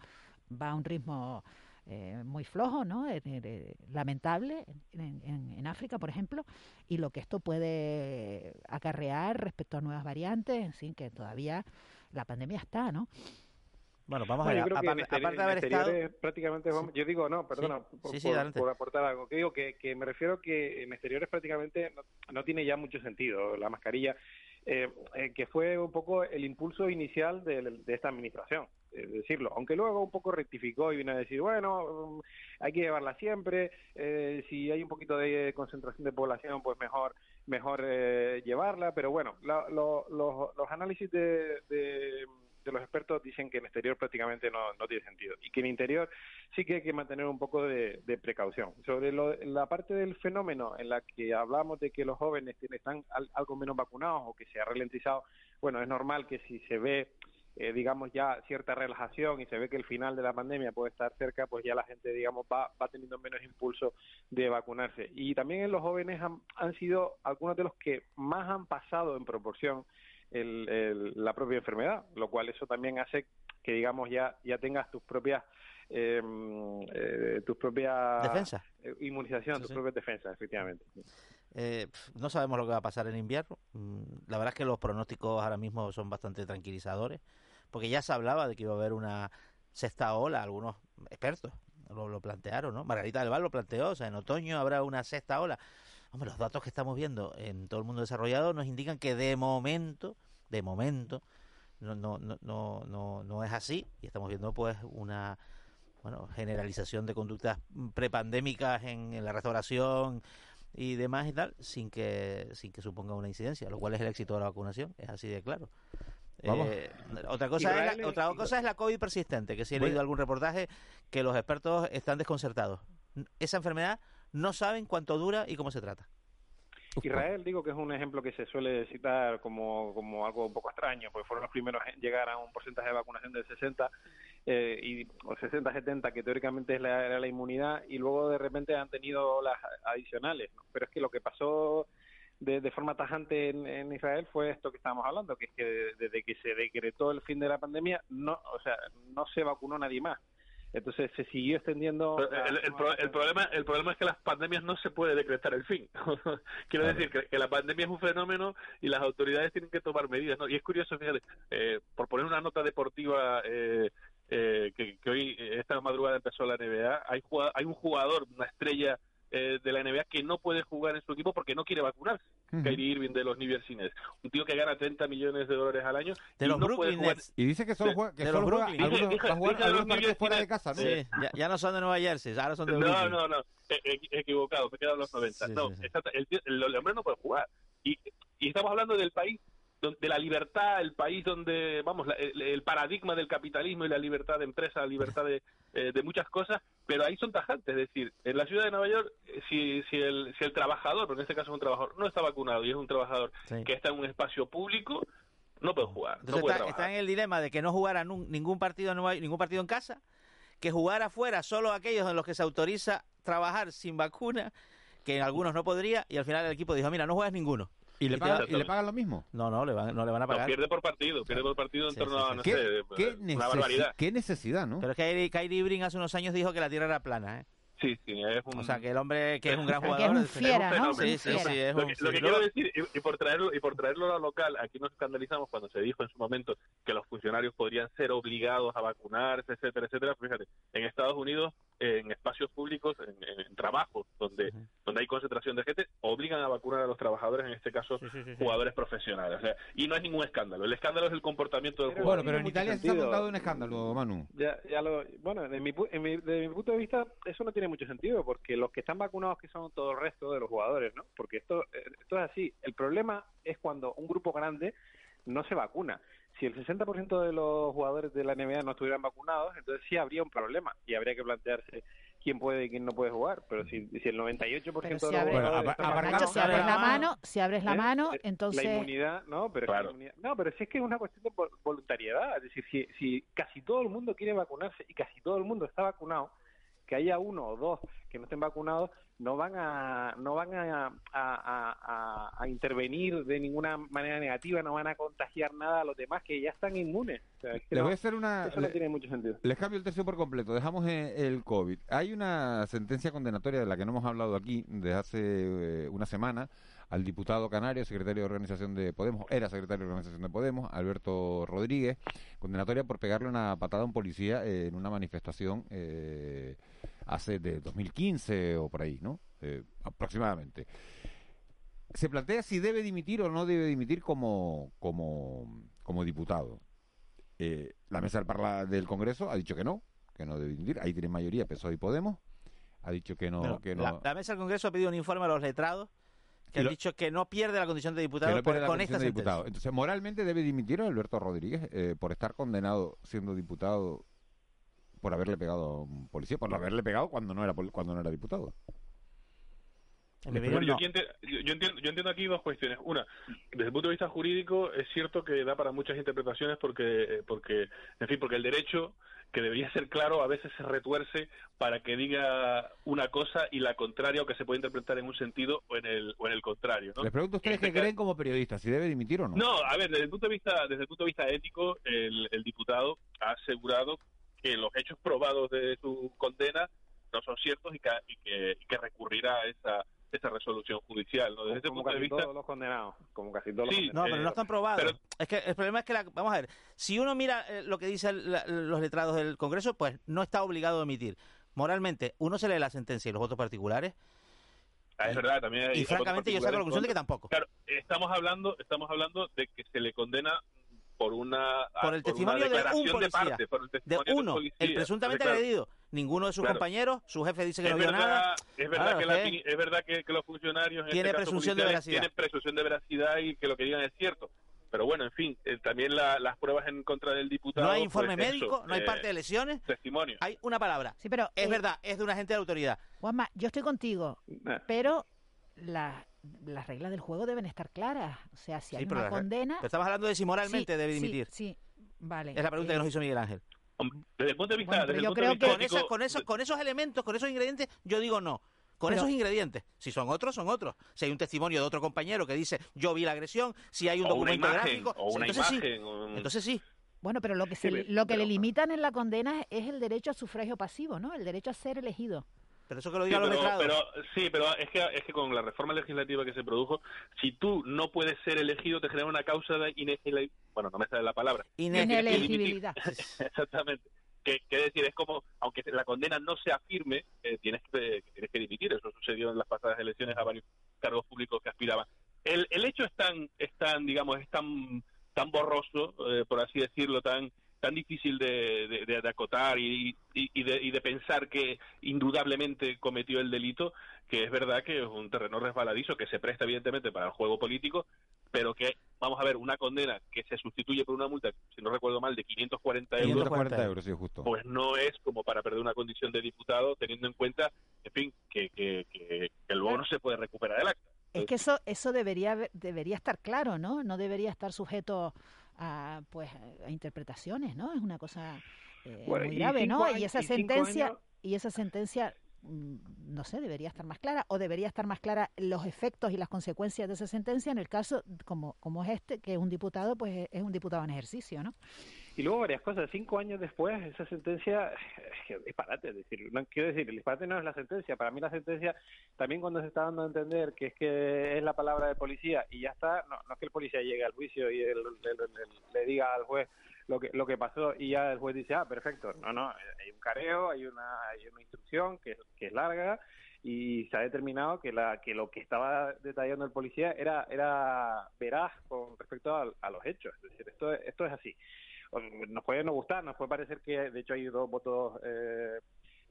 va a un ritmo eh, muy flojo, ¿no? Eh, eh, lamentable en, África, por ejemplo, y lo que esto puede acarrear respecto a nuevas variantes, en fin, que todavía la pandemia está, ¿no? Bueno, vamos a ver, aparte, de haber estado... prácticamente, yo digo, no, perdona, por, aportar algo, que digo que, que me refiero que en exteriores prácticamente no, tiene ya mucho sentido la mascarilla, que fue un poco el impulso inicial de esta administración. Eh, decirlo, aunque luego un poco rectificó y vino a decir, bueno, mm, hay que llevarla siempre, eh, si hay un poquito de concentración de población, pues mejor mejor eh, llevarla, pero bueno, los análisis de, de, los expertos dicen que en exterior prácticamente no, no tiene sentido y que en interior sí que hay que mantener un poco de, precaución. Sobre la parte del fenómeno en la que hablamos de que los jóvenes están algo menos vacunados o que se ha ralentizado, bueno, es normal que si se ve eh, digamos, ya cierta relajación y se ve que el final de la pandemia puede estar cerca, pues ya la gente, digamos, va, va teniendo menos impulso de vacunarse. Y también en los jóvenes han, han sido algunos de los que más han pasado en proporción el, la propia enfermedad, lo cual eso también hace que, digamos, ya, ya tengas tus propias eh, eh, tus propias defensa eh, inmunización, tus propias defensas, efectivamente. Eh, no sabemos lo que va a pasar en invierno. Mm, la verdad es que los pronósticos ahora mismo son bastante tranquilizadores porque ya se hablaba de que iba a haber una sexta ola, algunos expertos lo, plantearon, ¿no? Margarita del Val lo planteó, o sea, en otoño habrá una sexta ola. Hombre, los datos que estamos viendo en todo el mundo desarrollado nos indican que de momento, de momento, no, no, no, no, no es así y estamos viendo pues una bueno, generalización de conductas prepandémicas en, en la restauración y demás y tal sin que sin que suponga una incidencia, lo cual es el éxito de la vacunación, es así de claro. Vamos. Eh, otra cosa, es la, es- otra cosa es la COVID persistente, que sí he leído algún reportaje que los expertos están desconcertados. Esa enfermedad no saben cuánto dura y cómo se trata. Israel, digo que es un ejemplo que se suele citar como, como algo un poco extraño, porque fueron los primeros en llegar a un porcentaje de vacunación del 60 eh, y, o 60-70, que teóricamente es la, era la inmunidad, y luego de repente han tenido las adicionales. ¿no? Pero es que lo que pasó de, de forma tajante en, en Israel fue esto que estábamos hablando, que es que desde que se decretó el fin de la pandemia, no, o sea, no se vacunó nadie más. Entonces se siguió extendiendo. El, el pro- el problema el problema es que las pandemias no se puede decretar el fin. Quiero decir que, que la pandemia es un fenómeno y las autoridades tienen que tomar medidas. ¿no? Y es curioso, fíjate, eh, por poner una nota deportiva eh, eh, que, que hoy, eh, esta madrugada empezó la NBA, hay, hay un jugador, una estrella eh, de la NBA que no puede jugar en su equipo porque no quiere vacunarse. Ujú. Kyrie Irving de los New Jersey Nets. Un tío que gana 30 millones de dólares al año De y los no puede Brooklyn jugar. Nets. Y dice que solo juega, que de solo los juega Brooklyn. algunos, jugar fuera de casa, ¿no? Sí, ya, ya no son de Nueva Jersey, ahora son de No, Brooklyn. no, no, e- e- equivocado, me quedan los 90. Sí, no, sí, sí. exacto, el, tío- el, el hombre no puede jugar. Y, y estamos hablando del país, de la libertad, el país donde, vamos, la- el, el paradigma del capitalismo y la libertad de empresa, la libertad de, eh, de muchas cosas, pero ahí son tajantes. Es decir, en la ciudad de Nueva York, eh, si, si, el, si el trabajador, pero en este caso es un trabajador, no está vacunado y es un trabajador Sí. que está en un espacio público, no puede jugar, no Entonces puede está, en el dilema de que no jugara ningún partido en Nueva- ningún partido en casa, que jugara afuera solo aquellos en los que se autoriza trabajar sin vacuna, que en algunos no podría, y al final el equipo dijo, mira, no juegas ninguno. ¿Y le, va- ¿Y le pagan lo mismo? No, no, le van, no le van a No, pagar. pierde por partido, pierde por partido en Sí, torno sí, a, sí. no ¿Qué, sé, qué una necesi- barbaridad. qué necesidad, no? Pero es que Kyrie, Irving hace unos años dijo que la Tierra era plana, ¿eh? Sí, sí, es un... O sea, que el hombre que es un gran sea, que jugador... es un es- fiera, ¿no? Sí, sí, sí, es lo un... que, lo que quiero no- decir, y, y por traerlo y por traerlo a lo local, aquí nos escandalizamos cuando se dijo en su momento que los funcionarios podrían ser obligados a vacunarse, etcétera, etcétera. Fíjate, en Estados Unidos, en espacios públicos, en, en- en trabajos donde, donde hay concentración de gente, obligan a vacunar a los trabajadores, en este caso sí, sí, sí. jugadores profesionales. O sea, y no es ningún escándalo. El escándalo es el comportamiento del Pero jugador. Bueno, pero en Italia se ha montado un escándalo, Manu. Ya, ya lo, bueno, de mi, pu- en mi- de mi punto de vista, eso no tiene mucho sentido, porque los que están vacunados que son todo el resto de los jugadores, ¿no? Porque esto, eh, esto es así. El problema es cuando un grupo grande no se vacuna. Si el 60% de los jugadores de la NBA no estuvieran vacunados, entonces sí habría un problema y habría que plantearse quién puede y quién no puede jugar. Pero si, si el 98% Pero de si los abre- jugadores Bueno, Nacho, si abres la la mano, si abres la ¿Eh? mano, La entonces inmunidad, no, pero es que la Claro. inmunidad- no, pero si es que es una cuestión de vol- voluntariedad, es decir, si, si casi todo el mundo quiere vacunarse y casi todo el mundo está vacunado, que haya uno o dos que no estén vacunados, no van a no van a, a, a- a- a intervenir de ninguna manera negativa, no van a contagiar nada a los demás que ya están inmunes. O sea, es que Les no, voy a hacer una... eso no tiene mucho sentido. Les cambio el tercio por completo. Dejamos eh, el COVID. Hay una sentencia condenatoria de la que no hemos hablado aquí desde hace eh, una semana al diputado canario, secretario de organización de Podemos, era secretario de organización de Podemos, Alberto Rodríguez, condenatoria por pegarle una patada a un policía eh, en una manifestación eh, hace de 2015 o por ahí, ¿no? Eh, aproximadamente. Se plantea si debe dimitir o no debe dimitir como, como, como diputado. La mesa del, parla- del Congreso ha dicho que no, que no debe dimitir. Ahí tiene mayoría PSOE y Podemos. Ha dicho que no, que no, la, la mesa del Congreso ha pedido un informe a los letrados que lo- dicho que no pierde la condición de diputado no por- con esta de diputado. Entonces, moralmente debe dimitir Alberto Rodríguez eh, por estar condenado siendo diputado por haberle pegado a un policía, por haberle pegado cuando no era pol- cuando no era diputado. Bueno, yo, ente- yo- yo entiendo, yo entiendo aquí dos cuestiones. Una, desde el punto de vista jurídico, es cierto que da para muchas interpretaciones porque, porque, en fin, porque el derecho, que debería ser claro, a veces se retuerce para que diga una cosa y la contraria, o que se puede interpretar en un sentido o en el, o en el contrario. ¿no? Les pregunto a ustedes Este qué creen como periodistas, si debe dimitir o no. No, a ver, desde el punto de vista, desde el punto de vista ético, el, el diputado ha asegurado que los hechos probados de su condena no son ciertos y que, y que, y que recurrirá a esa, esa resolución judicial. ¿no? Desde ese como punto de vista, todos los condenados, como casi todos Sí, los No, condenados. pero no Eh, están probados. pero- es que el problema es que, la- vamos a ver, si uno mira eh, lo que dicen la- los letrados del Congreso, pues no está obligado a emitir. Moralmente, uno se lee la sentencia y los votos particulares, Ah, es verdad, también hay y francamente yo saco la conclusión de que tampoco. Claro, estamos hablando, estamos hablando de que se le condena por una Por el testimonio de un parte, por el De testimonio del uno, policía. el presuntamente agredido. Ninguno de sus Claro. compañeros, su jefe dice que es no vio verdad, nada. es verdad Claro, que la- es verdad que, que los funcionarios en Tiene este caso presunción de veracidad. tienen presunción de veracidad y que lo que digan es cierto pero bueno, en fin, eh, también la- las pruebas en contra del diputado. No hay informe pues, eso, médico, no hay eh, parte de lesiones. Testimonio. Hay una palabra. Sí, pero Es eh, verdad, es de un agente de autoridad. Juanma, yo estoy contigo, Ah. pero la- las reglas del juego deben estar claras. O sea, si hay Sí, pero una la- condena... pero estamos hablando de si moralmente Sí, debe dimitir. Sí, vale. Es la pregunta que Eh, nos hizo Miguel Ángel. Desde el punto de vista, Bueno, pero desde el yo punto creo de vista que- Con, esa- ético, con, esos, con esos elementos, con esos ingredientes, yo digo no. Con Pero- esos ingredientes. Si son otros, son otros. Si hay un testimonio de otro compañero que dice yo vi la agresión, si hay un documento imagen, gráfico, o una entonces imagen, sí. un- Entonces sí. Bueno, pero lo que, se, Sí, lo que pero- le limitan en la condena es el derecho a sufragio pasivo, ¿no? El derecho a ser elegido. Pero eso que lo Sí, digan los pero, pero- sí, pero es que, es que con la reforma legislativa que se produjo, si tú no puedes ser elegido, te genera una causa de inelegibilidad. Bueno, no me sale la palabra. Inelegibilidad. Exactamente. Que, que decir, es como, aunque la condena no sea firme, eh, tienes, que, tienes que dimitir. Eso sucedió en las pasadas elecciones a varios cargos públicos que aspiraban. El, el hecho es tan, es tan, digamos, es tan, tan borroso, eh, por así decirlo, tan tan difícil de, de- de- de acotar y, y- y de, y de pensar que indudablemente cometió el delito, que es verdad que es un terreno resbaladizo que se presta evidentemente para el juego político, pero que, vamos a ver, una condena que se sustituye por una multa, si no recuerdo mal, de 540 euros, 540 euros, sí, justo. pues no es como para perder una condición de diputado, teniendo en cuenta, en fin, que, que, que, que luego no se puede recuperar el acta. Es que eso eso debería debería estar claro, ¿no? No debería estar sujeto a pues a interpretaciones, ¿no? Es una cosa eh, Bueno, muy y grave, ¿no? años- y esa y sentencia años- y esa sentencia no sé, debería estar más clara o debería estar más clara los efectos y las consecuencias de esa sentencia en el caso como como es este que un diputado pues es un diputado en ejercicio, ¿no? Y luego varias cosas. Cinco años después, esa sentencia disparate. Es decir, no quiero decir, el disparate no es la sentencia. Para mí la sentencia, también cuando se está dando a entender que es que es la palabra de policía y ya está, no, no es que el policía llegue al juicio y él- le diga al juez lo que lo que pasó y ya el juez dice, ah, perfecto. No, no, hay un careo, hay una, hay una instrucción que, que es larga y se ha determinado que la que lo que estaba detallando el policía era era veraz con respecto a, a los hechos. Es decir, esto, es- esto es así nos puede no gustar, nos puede parecer que de hecho hay dos votos eh,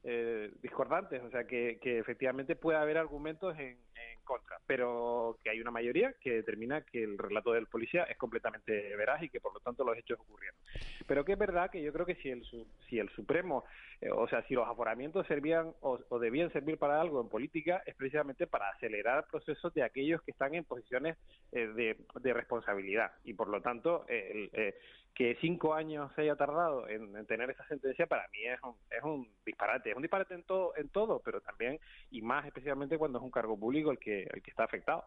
eh, discordantes, o sea que, que efectivamente puede haber argumentos en, en contra, pero que hay una mayoría que determina que el relato del policía es completamente veraz y que por lo tanto los hechos ocurrieron. Pero que es verdad que yo creo que si el, si el Supremo, eh, o sea, si los aforamientos servían o, debían servir para algo en política, es precisamente para acelerar procesos de aquellos que están en posiciones eh, de, de responsabilidad. Y por lo tanto, el, eh, que cinco años se haya tardado en, en tener esa sentencia para mí es un, es un disparate. Es un disparate en todo, en todo, pero también y más especialmente cuando es un cargo público que, el que está afectado.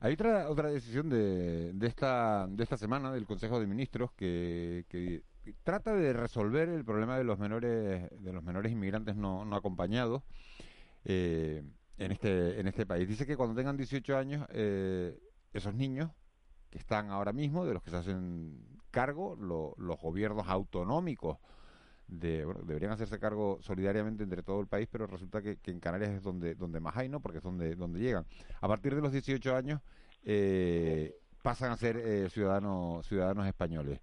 Hay otra otra decisión de, de esta de esta semana del Consejo de Ministros que, trata de resolver el problema de los menores de los menores inmigrantes no, acompañados eh, en este en este país. Dice que cuando tengan 18 años eh, esos niños que están ahora mismo de los que se hacen cargo lo- los gobiernos autonómicos de, bueno, deberían hacerse cargo solidariamente entre todo el país, pero resulta que, que en Canarias es donde, donde más hay, ¿no? Porque es donde, donde llegan. A partir de los 18 años eh, pasan a ser eh, ciudadanos, ciudadanos españoles.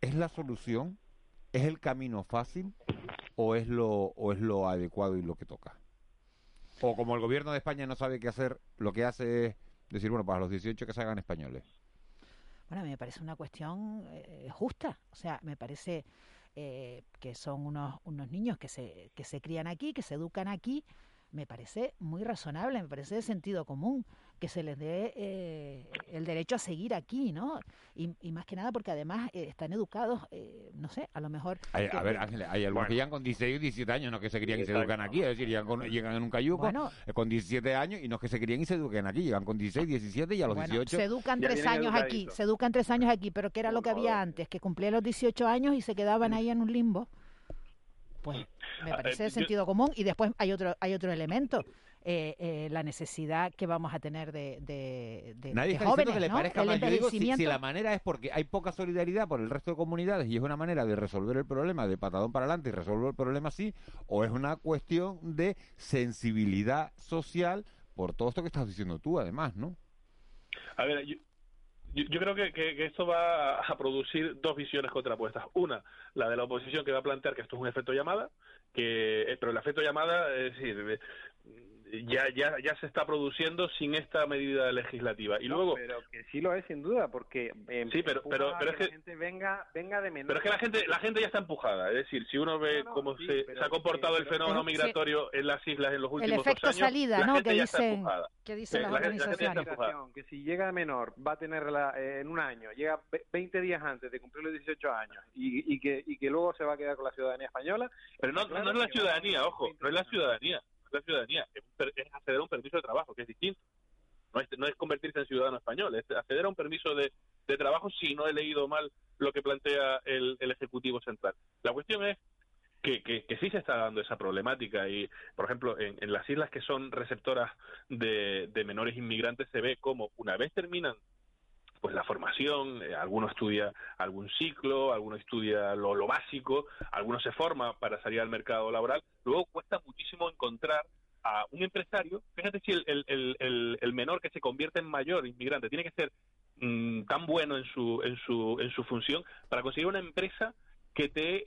¿Es la solución? ¿Es el camino fácil? ¿O es, lo, ¿O es lo adecuado y lo que toca? O como el gobierno de España no sabe qué hacer, lo que hace es decir, bueno, para los 18 que se hagan españoles. Bueno, me parece una cuestión eh, justa. O sea, me parece eh, que son unos, unos niños que se, que se crían aquí, que se educan aquí. Me parece muy razonable, me parece de sentido común que se les dé eh, el derecho a seguir aquí, ¿no? Y, y más que nada porque además eh, están educados, eh, no sé, a lo mejor... Hay, que- a ver, Ángel, hay algunos que llegan con 16 o 17 años, no que se crían y se educan aquí, es decir, llegan, con- llegan en un cayuco Bueno. eh, con 17 años y no es que se crían y se eduquen aquí, llegan con 16, 17 y a los Bueno, 18... se educan tres años aquí, se educan tres años aquí, pero ¿qué era lo que había antes? Que cumplían los 18 años y se quedaban ahí en un limbo. Pues me Ah, parece eh, de yo- sentido común. Y después hay otro, hay otro elemento. Eh, eh, la necesidad que vamos a tener de, de, de- Nadie de está jóvenes, que le ¿no? parezca El mal. Yo digo, si, la manera es porque hay poca solidaridad por el resto de comunidades y es una manera de resolver el problema de patadón para adelante y resolver el problema así, o es una cuestión de sensibilidad social por todo esto que estás diciendo tú, además, ¿no? A ver, yo, yo, yo creo que, que- que esto va a producir dos visiones contrapuestas. Una, la de la oposición que va a plantear que esto es un efecto llamada, que eh, pero el efecto llamada es decir, ya, ya, ya se está produciendo sin esta medida legislativa. Y luego, pero que sí lo es sin duda, porque eh, Sí, pero- pero- pero que es la que- gente venga, venga de menor. pero es que la gente, la gente ya está empujada. Es decir, si uno ve cómo se, se ha comportado el fenómeno migratorio en las islas en los El últimos efecto dos años, salida, la ¿no? gente Que ya está dicen, empujada. que dicen Sí, las la la gente organizaciones. que si llega de menor va a tenerla eh, en un año, llega ve- 20 días antes de cumplir los 18 años y, y que y que luego se va a quedar con la ciudadanía española. Pero no, Claro no es la ciudadanía, ojo, no es la ciudadanía, la ciudadanía, es, es acceder a un permiso de trabajo, que es distinto. No es, no es convertirse en ciudadano español, es acceder a un permiso de, de trabajo si no he leído mal lo que plantea el, el Ejecutivo Central. La cuestión es que, que, que sí se está dando esa problemática y, por ejemplo, en, en las islas que son receptoras de, de menores inmigrantes se ve como una vez terminan pues la formación, eh, alguno estudia algún ciclo, alguno estudia lo, básico, alguno se forma para salir al mercado laboral, luego cuesta muchísimo encontrar a un empresario, fíjate si el menor que se convierte en mayor inmigrante tiene que ser mm, tan bueno en su, en su, en su función para conseguir una empresa que te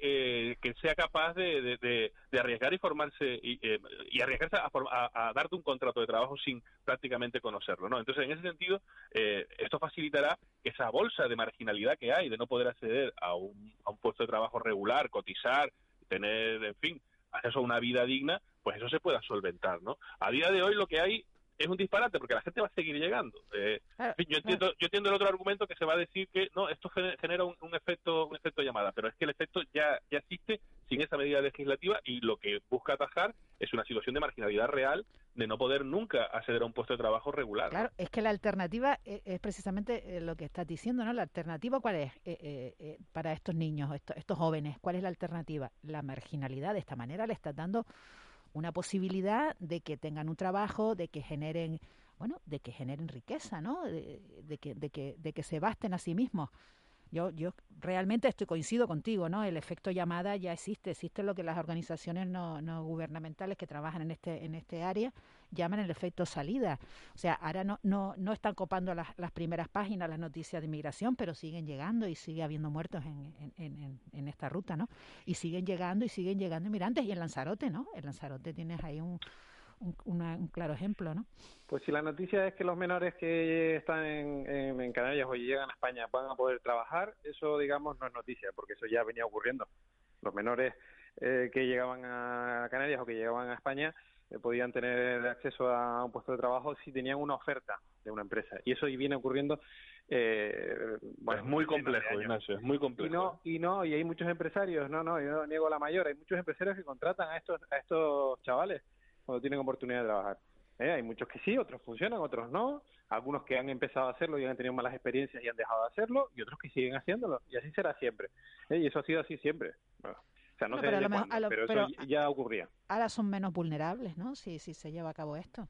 eh, que sea capaz de, de, arriesgar y formarse y, eh, y arriesgarse a, a- a darte un contrato de trabajo sin prácticamente conocerlo no entonces en ese sentido eh, esto facilitará esa bolsa de marginalidad que hay de no poder acceder a un, a un puesto de trabajo regular cotizar tener en fin acceso a una vida digna pues eso se pueda solventar no a día de hoy lo que hay es un disparate porque la gente va a seguir llegando. Eh, yo entiendo, yo entiendo el otro argumento que se va a decir que no, esto gen- genera un, un efecto, un efecto llamada, pero es que el efecto ya, ya existe sin esa medida legislativa y lo que busca atajar es una situación de marginalidad real de no poder nunca acceder a un puesto de trabajo regular. Claro, es que la alternativa e- es, precisamente eh, lo que estás diciendo, ¿no? La alternativa, ¿cuál es eh, eh, eh, para estos niños, esto- estos jóvenes? ¿Cuál es la alternativa? La marginalidad. De esta manera le estás dando una posibilidad de que tengan un trabajo, de que generen, bueno, de que generen riqueza, ¿no? De, de que, de que, de que se basten a sí mismos. Yo, yo realmente estoy coincido contigo, ¿no? El efecto llamada ya existe, existe lo que las organizaciones no, no gubernamentales que trabajan en este, en este área llaman el efecto salida. O sea, ahora no, no, no están copando las, las primeras páginas las noticias de inmigración, pero siguen llegando y sigue habiendo muertos en, en, en, en- esta ruta, ¿no? Y siguen llegando y siguen llegando inmigrantes. Y en Lanzarote, ¿no? En Lanzarote tienes ahí un, un, un claro ejemplo, ¿no? Pues si la noticia es que los menores que están en, en- Canarias o llegan a España van a poder trabajar, eso digamos no es noticia, porque eso ya venía ocurriendo. Los menores eh, que llegaban a Canarias o que llegaban a España podían tener acceso a un puesto de trabajo si tenían una oferta de una empresa. Y eso viene ocurriendo. Eh, bueno, es muy complejo. Ignacio, es muy Y complejo. no, y no, y hay muchos empresarios, no, no, yo no niego la mayor, hay muchos empresarios que contratan a estos, a estos chavales cuando tienen oportunidad de trabajar. ¿eh? Hay muchos que sí, otros funcionan, otros no, algunos que han empezado a hacerlo y han tenido malas experiencias y han dejado de hacerlo, y otros que siguen haciéndolo, y así será siempre. ¿eh? Y eso ha sido así siempre. Bueno, sea, no sé pero a lo mejor- cuándo, a lo- pero, pero- eso ya ocurría. Ahora son menos vulnerables, ¿no? Si, si se lleva a cabo esto.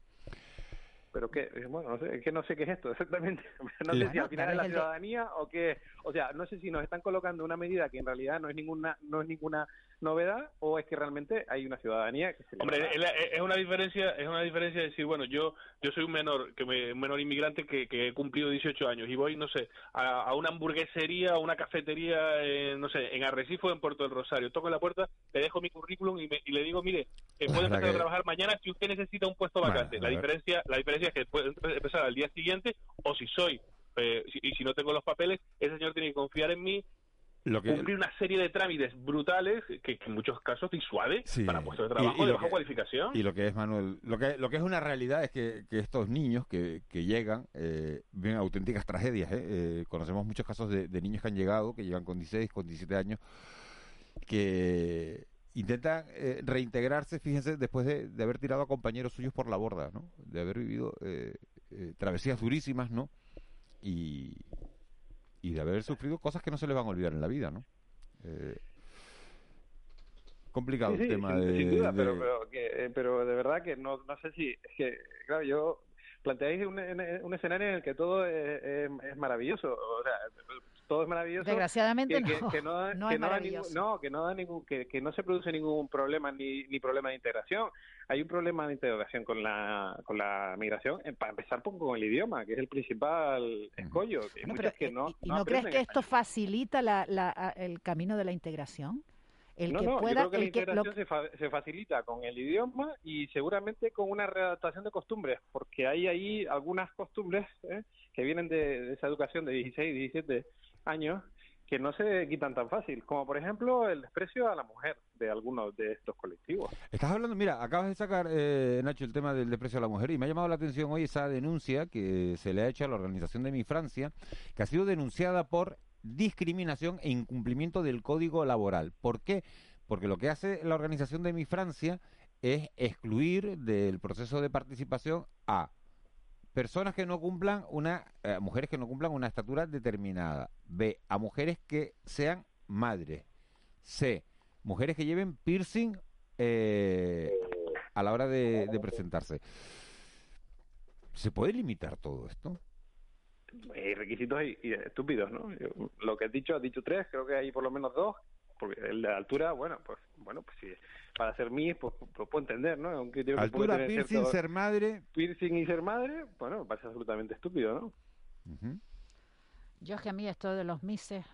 Pero que, eh, bueno, no sé, es que no sé qué es esto exactamente. No sé Bueno, si al final es la de- ciudadanía o qué. O sea, no sé si nos están colocando una medida que en realidad no es ninguna no es ninguna novedad o es que realmente hay una ciudadanía que se le Hombre, a- es, la- es una diferencia, es una diferencia decir, bueno, yo yo soy un menor, que me, un menor inmigrante que, que he cumplido 18 años y voy, no sé, a, a una hamburguesería o una cafetería, en, no sé, en Arrecife o en Puerto del Rosario. Toco la puerta, le dejo mi currículum y, me- y le digo, mire, eh, puede empezar a trabajar mañana si usted necesita un puesto vacante. a la diferencia la diferencia es que puede empe- empezar al día siguiente o si soy eh, si- y si no tengo los papeles, ese señor tiene que confiar en mí Lo que, cumplir una serie de trámites brutales que, que en muchos casos disuade Sí. para puestos de Y- trabajo y de lo baja que- cualificación. Y lo que es, Manuel, lo que, lo que es una realidad es que, que estos niños que, que llegan eh, viven auténticas tragedias. ¿eh? Eh, conocemos muchos casos de, de niños que han llegado, que llegan con 16, con 17 años, que intentan eh, reintegrarse, fíjense, después de, de haber tirado a compañeros suyos por la borda, ¿no? De haber vivido eh, eh, travesías durísimas, ¿no? Y, y de haber sufrido cosas que no se les van a olvidar en la vida, ¿no? Eh, complicado Sí, el tema sin, de, sin duda, de- pero, pero, que, eh, pero de verdad que no, no sé si, es que, claro, yo planteáis un, un escenario en el que todo es, es- es maravilloso, o sea, todo es maravilloso. Desgraciadamente que, no, que no, da- no que es no da ningún, no, que no da ningún, que, que no se produce ningún problema ni, ni problema de integración. Hay un problema de integración con la, con la migración, eh, para empezar con el idioma, que es el principal escollo. que hay Bueno, muchos pero, que eh, no, ¿Y no no crees que esto facilita la- la- el camino de la integración? El no, que no, pueda, yo creo que la el que- lo- integración se, fa- se facilita con el idioma y seguramente con una readaptación de costumbres, porque hay ahí algunas costumbres ¿eh? que vienen de, de esa educación de 16, 17 años que no se quitan tan fácil, como por ejemplo el desprecio a la mujer de algunos de estos colectivos. Estás hablando, mira, acabas de sacar, eh, Nacho, el tema del desprecio a la mujer y me ha llamado la atención hoy esa denuncia que se le ha hecho a la organización de Mi Francia, que ha sido denunciada por discriminación e incumplimiento del código laboral. ¿Por qué? Porque lo que hace la organización de Mi Francia es excluir del proceso de participación a personas que no cumplan una, eh, mujeres que no cumplan una estatura determinada. B, a mujeres que sean madres. C, mujeres que lleven piercing eh, a la hora de, presentarse. ¿Se puede limitar todo esto? Hay requisitos y, estúpidos, ¿no? Lo que has dicho, has dicho tres, creo que hay por lo menos dos, porque el de altura, bueno, pues bueno, pues sí, para ser Miss, pues, pues puedo entender, ¿no? Criterio que puede Altura, tener piercing, cierto- ser madre. piercing y ser madre, bueno, me parece absolutamente estúpido, ¿no? Yo es que a mí esto de los mises...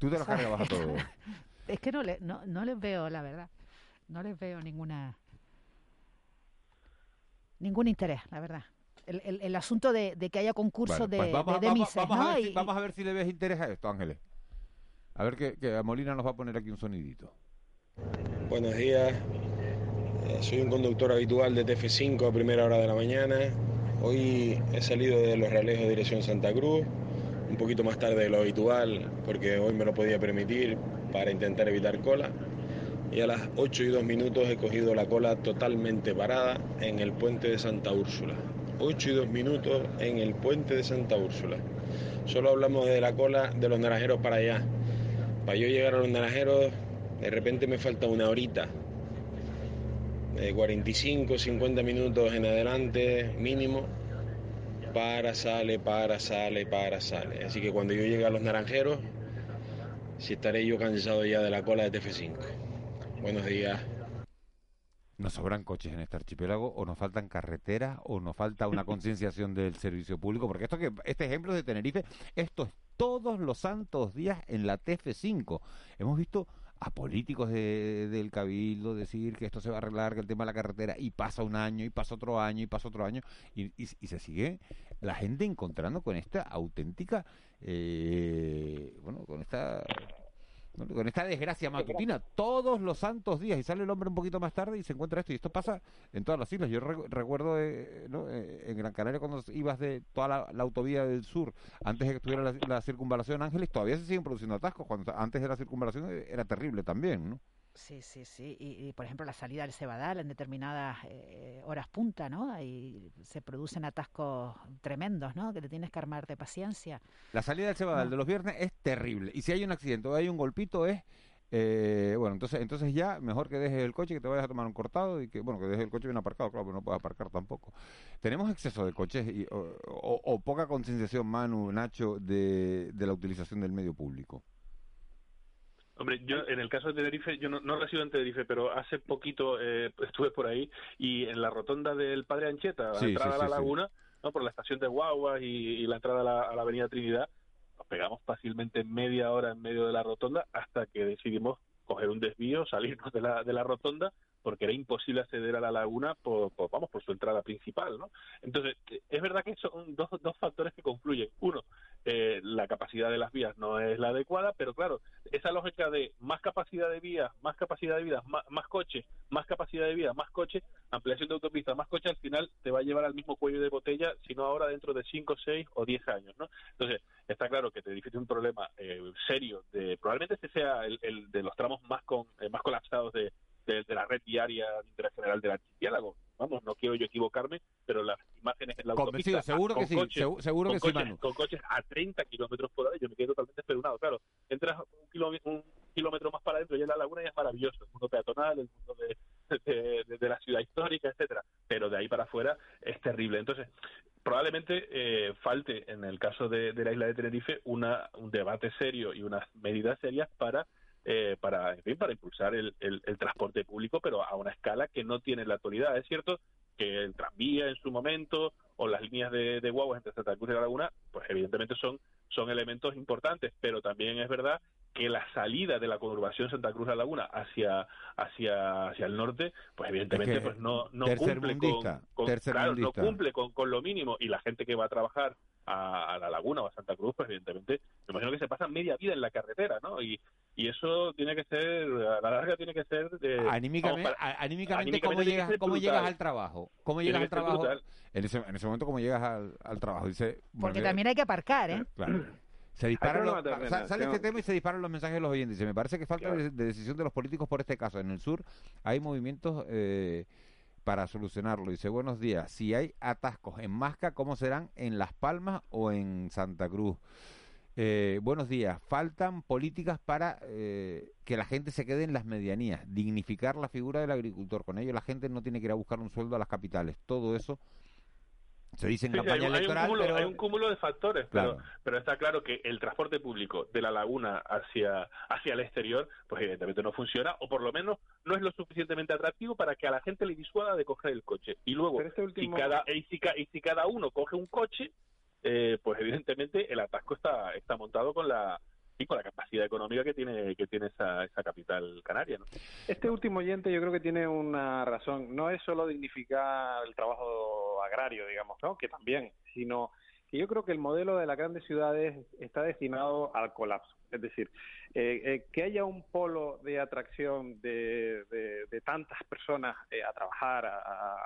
Tú te los ¿sabes? cargabas a todos. es que no, le, no, no les veo, la verdad, no les veo ninguna... Ningún interés, la verdad. El, el, el asunto de, de que haya concursos Bueno, pues de, vamos, de, de vamos- mises, vamos a ¿no? ver si, Y- vamos a ver si le ves interés a esto, Ángeles. A ver que, Molina nos va a poner aquí un sonidito. Buenos días, Eh, soy un conductor habitual de TF5 a primera hora de la mañana. Hoy he salido de Los Realejos dirección Santa Cruz, un poquito más tarde de lo habitual, porque hoy me lo podía permitir para intentar evitar cola. Y a las 8 y 2 minutos he cogido la cola totalmente parada en el puente de Santa Úrsula. 8 y 2 minutos en el puente de Santa Úrsula. Solo hablamos de la cola de los naranjeros para allá. Para yo llegar a los naranjeros, de repente me falta una horita. De 45, 50 minutos en adelante, mínimo. Para, sale, para, sale, para, sale. Así que cuando yo llegue a los naranjeros, si estaré yo cansado ya de la cola de TF5. Buenos días. Nos sobran coches en este archipiélago, o nos faltan carreteras, o nos falta una concienciación del servicio público, porque esto que este ejemplo de Tenerife, esto es todos los santos días en la TF5. Hemos visto a políticos de- del cabildo decir que esto se va a arreglar, que el tema de la carretera, y pasa un año, y pasa otro año, y pasa otro año, y, y- y se sigue la gente encontrando con esta auténtica, eh, bueno, con esta con esta desgracia matutina todos los santos días y sale el hombre un poquito más tarde y se encuentra esto y esto pasa en todas las islas yo re- recuerdo eh, ¿no? Eh, en Gran Canaria cuando ibas de toda la, la autovía del sur antes de que estuviera la, la circunvalación Ángeles todavía se siguen produciendo atascos cuando antes de la circunvalación eh, era terrible también ¿no? Sí, sí, sí. Y, y, por ejemplo, la salida del Cebadal en determinadas eh, horas punta, ¿no? Ahí se producen atascos tremendos, ¿no? Que te tienes que armar de paciencia. La salida del Cebadal de los viernes es terrible. Y si hay un accidente o hay un golpito es... eh, bueno, entonces entonces ya mejor que dejes el coche, que te vayas a tomar un cortado y que, bueno, que dejes el coche bien aparcado, claro, pero no puedes aparcar tampoco. Tenemos exceso de coches y, o, o- o poca concienciación, Manu, Nacho, de, de la utilización del medio público. Hombre, yo en el caso de Tenerife, yo no, no resido en Tenerife, pero hace poquito eh, estuve por ahí y en la rotonda del Padre Ancheta, la entrada sí, a la laguna, ¿no? por la estación de Guaguas y, y la entrada a la, a la Avenida Trinidad, nos pegamos fácilmente media hora en medio de la rotonda hasta que decidimos coger un desvío, salirnos de la, de la rotonda porque era imposible acceder a la laguna por, vamos por su entrada principal, ¿no? Entonces es verdad que son dos, dos factores que confluyen. Uno, eh, la capacidad de las vías no es la adecuada, pero claro, esa lógica de más capacidad de vías, más capacidad de vías, más, más coches, más capacidad de vías, más coches, ampliación de autopistas, más coches, al final te va a llevar al mismo cuello de botella, sino ahora dentro de 5, 6 o 10 años, ¿no? Entonces, está claro que te difiere un problema eh, serio, de probablemente este sea el, el de los tramos más con, eh, más colapsados de, de, de la red diaria de interés general del archipiélago. Vamos, no quiero yo equivocarme, pero las imágenes en la Convencido, autopista seguro con que sí, coches- seguro con que sí, Manu. con coches a 30 kilómetros por hora, yo me quedé totalmente esperunado. Claro, entras un kilómetro, un kilómetro más para adentro y en la laguna ya es maravilloso, el mundo peatonal, el mundo de, de- de- de la ciudad histórica, etcétera Pero de ahí para afuera es terrible. Entonces, probablemente eh, falte en el caso de, de la isla de Tenerife una, un debate serio y unas medidas serias para eh, para en fin, para impulsar el, el- el transporte público pero a una escala que no tiene en la actualidad. Es cierto que el tranvía en su momento o las líneas de, de guaguas entre Santa Cruz y la Laguna pues evidentemente son son elementos importantes pero también es verdad que la salida de la conurbación Santa Cruz la Laguna hacia hacia hacia el norte, pues evidentemente pues no no cumple con, claro, no cumple con, con, lo mínimo y la gente que va a trabajar a, la Laguna o a Santa Cruz, pues evidentemente me imagino que se pasa media vida en la carretera, ¿no? Y, y eso tiene que ser a la larga tiene que ser de, anímicamente, anímicamente, cómo llegas cómo llegas al trabajo, cómo llegas al trabajo en ese, en ese momento cómo llegas al, al trabajo dice porque también hay que aparcar, ¿eh? Claro. Se disparan los, sale este tema y se disparan los mensajes de los oyentes. Me parece que falta de, decisión de los políticos por este caso. En el sur hay movimientos eh, para solucionarlo. Dice, buenos días. Si hay atascos en Masca, ¿cómo serán en Las Palmas o en Santa Cruz? Eh, buenos días. Faltan políticas para eh, que la gente se quede en las medianías, dignificar la figura del agricultor. Con ello la gente no tiene que ir a buscar un sueldo a las capitales. Todo eso se dice en campaña electoral, hay un, cúmulo, pero... hay un cúmulo de factores, pero, pero está claro que el transporte público de la laguna hacia, hacia el exterior, pues evidentemente no funciona, o por lo menos no es lo suficientemente atractivo para que a la gente le disuada de coger el coche. Y luego, este si, cada, y si, cada uno coge un coche, eh, pues evidentemente el atasco está, está montado con la con la capacidad económica que tiene que tiene esa, esa capital canaria. Este último oyente yo creo que tiene una razón. No es solo dignificar el trabajo agrario, digamos, ¿no? que también, sino que yo creo que el modelo de las grandes ciudades está destinado al colapso. Es decir, eh, eh, que haya un polo de atracción de, de, tantas personas eh, a trabajar, a,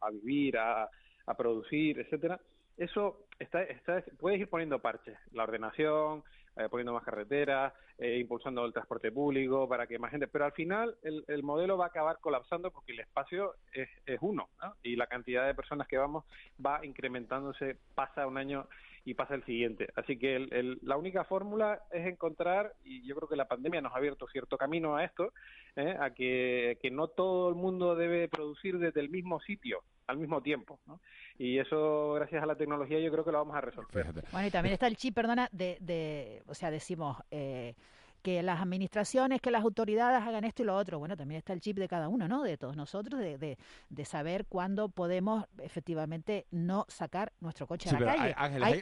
a, vivir, a, a producir, etcétera, eso está, está, puedes ir poniendo parches, la ordenación, eh, poniendo más carreteras, eh, impulsando el transporte público para que más gente. Pero al final el, el modelo va a acabar colapsando porque el espacio es, uno y la cantidad de personas que vamos va incrementándose, pasa un año y pasa el siguiente. Así que el, la única fórmula es encontrar, y yo creo que la pandemia nos ha abierto cierto camino a esto, ¿eh? a que, que no todo el mundo debe producir desde el mismo sitio al mismo tiempo. ¿no? Y eso, gracias a la tecnología, yo creo que lo vamos a resolver. Bueno, y también está el chip, perdona, de, de o sea, decimos... Eh, que las administraciones, que las autoridades hagan esto y lo otro. Bueno, también está el chip de cada uno, ¿no? De todos nosotros, de, de, de saber cuándo podemos efectivamente no sacar nuestro coche a la calle.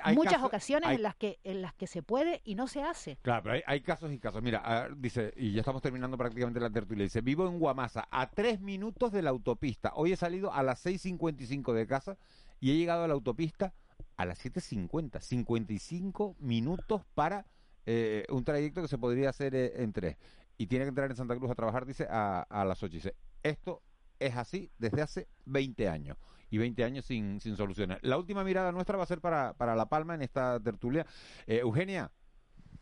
Hay, muchas ocasiones en las que en las que se puede y no se hace. Claro, pero hay, casos y casos. Mira, ah, dice, y ya estamos terminando prácticamente la tertulia, dice, vivo en Guamasa, a tres minutos de la autopista. Hoy he salido a las 6.55 de casa y he llegado a la autopista a las 7.50. 55 minutos para eh, un trayecto que se podría hacer eh, en tres. Y tiene que entrar en Santa Cruz a trabajar, dice, a, a las 8. Dice, esto es así desde hace 20 años. Y 20 años sin, sin soluciones. La última mirada nuestra va a ser para, para La Palma en esta tertulia. Eh, Eugenia,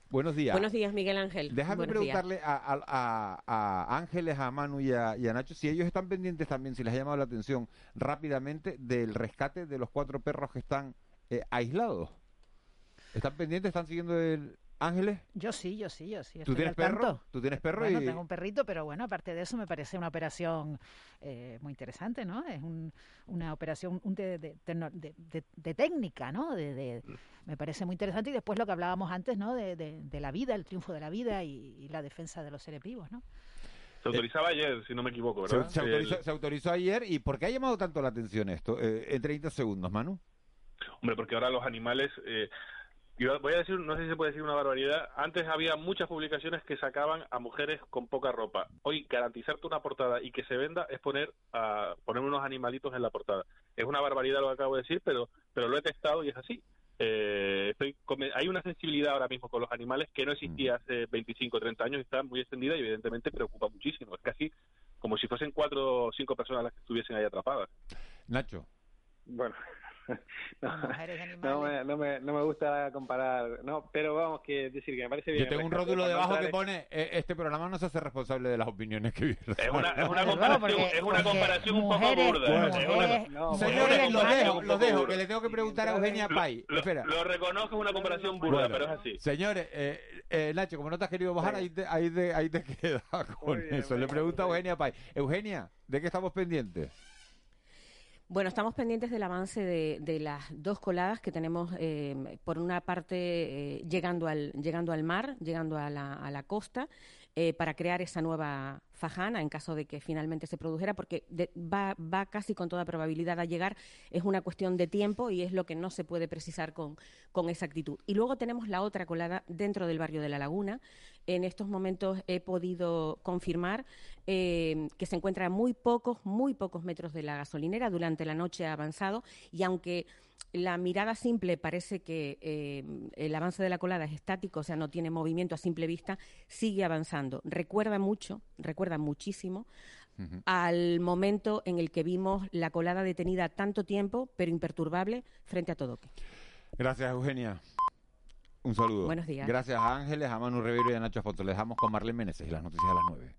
Buenos días. Buenos días, Miguel Ángel. Déjame preguntarle a, a, Ángeles, a Manu y a, Nacho si ellos están pendientes también, si les ha llamado la atención rápidamente del rescate de los cuatro perros que están aislados. ¿Están pendientes? ¿Están siguiendo el, Ángeles? Yo sí, yo sí, yo sí. ¿Tú tienes perro? ¿Tú tienes perro? Bueno, tengo un perrito, pero bueno, aparte de eso me parece una operación eh, muy interesante, ¿no? Es una operación de, de, técnica, ¿no? De, me parece muy interesante y después lo que hablábamos antes, ¿no? De, la vida, el triunfo de la vida y, la defensa de los seres vivos, ¿no? Se autorizaba ayer, si no me equivoco, ¿verdad? Se, autorizó, ayer. ¿Y por qué ha llamado tanto la atención esto? Eh, en 30 segundos, Manu. Hombre, porque ahora los animales... Eh, yo voy a decir, no sé si se puede decir una barbaridad. Antes había muchas publicaciones que sacaban a mujeres con poca ropa. Hoy garantizarte una portada y que se venda es poner a poner unos animalitos en la portada. Es una barbaridad lo que acabo de decir, pero pero lo he testado y es así. Eh, estoy hay una sensibilidad ahora mismo con los animales que no existía mm. hace 25 o 30 años y está muy extendida y evidentemente preocupa muchísimo. Es casi como si fuesen cuatro o cinco personas las que estuviesen ahí atrapadas. Nacho. Bueno, no, me, no, me, no me gusta comparar, no, pero vamos, que decir que me parece bien. Yo tengo un rótulo debajo que pone, eh, este programa no se hace responsable de las opiniones que viene. Es una, es una comparación, es una comparación un poco burda. señores, lo dejo, lo dejo, que le tengo que preguntar a Eugenia Pay. Espera. Lo, reconozco, es una comparación burda, pero es así. Señores, eh, eh, Nacho, como no te has querido bajar, ahí te, ahí te, ahí te queda con eso. le pregunto a Eugenia Pay. Eugenia, ¿de qué estamos pendientes? Bueno, estamos pendientes del avance de, las dos coladas que tenemos, eh, por una parte, eh, llegando, al, llegando al mar, llegando a la, a la costa, eh, para crear esa nueva fajana en caso de que finalmente se produjera, porque va, casi con toda probabilidad a llegar. Es una cuestión de tiempo y es lo que no se puede precisar con, con exactitud. Y luego tenemos la otra colada dentro del barrio de La Laguna. En estos momentos he podido confirmar eh, que se encuentra a muy pocos, muy pocos metros de la gasolinera. Durante la noche ha avanzado y aunque la mirada simple parece que eh, el avance de la colada es estático, o sea, no tiene movimiento a simple vista, sigue avanzando. Recuerda mucho, recuerda muchísimo al momento en el que vimos la colada detenida tanto tiempo, pero imperturbable, frente a Todoque. Gracias, Eugenia. Un saludo. Buenos días. Gracias a Ángeles, a Manu Rivero y a Nacho Foto. Les dejamos con Marlene Meneses y las noticias a las nueve.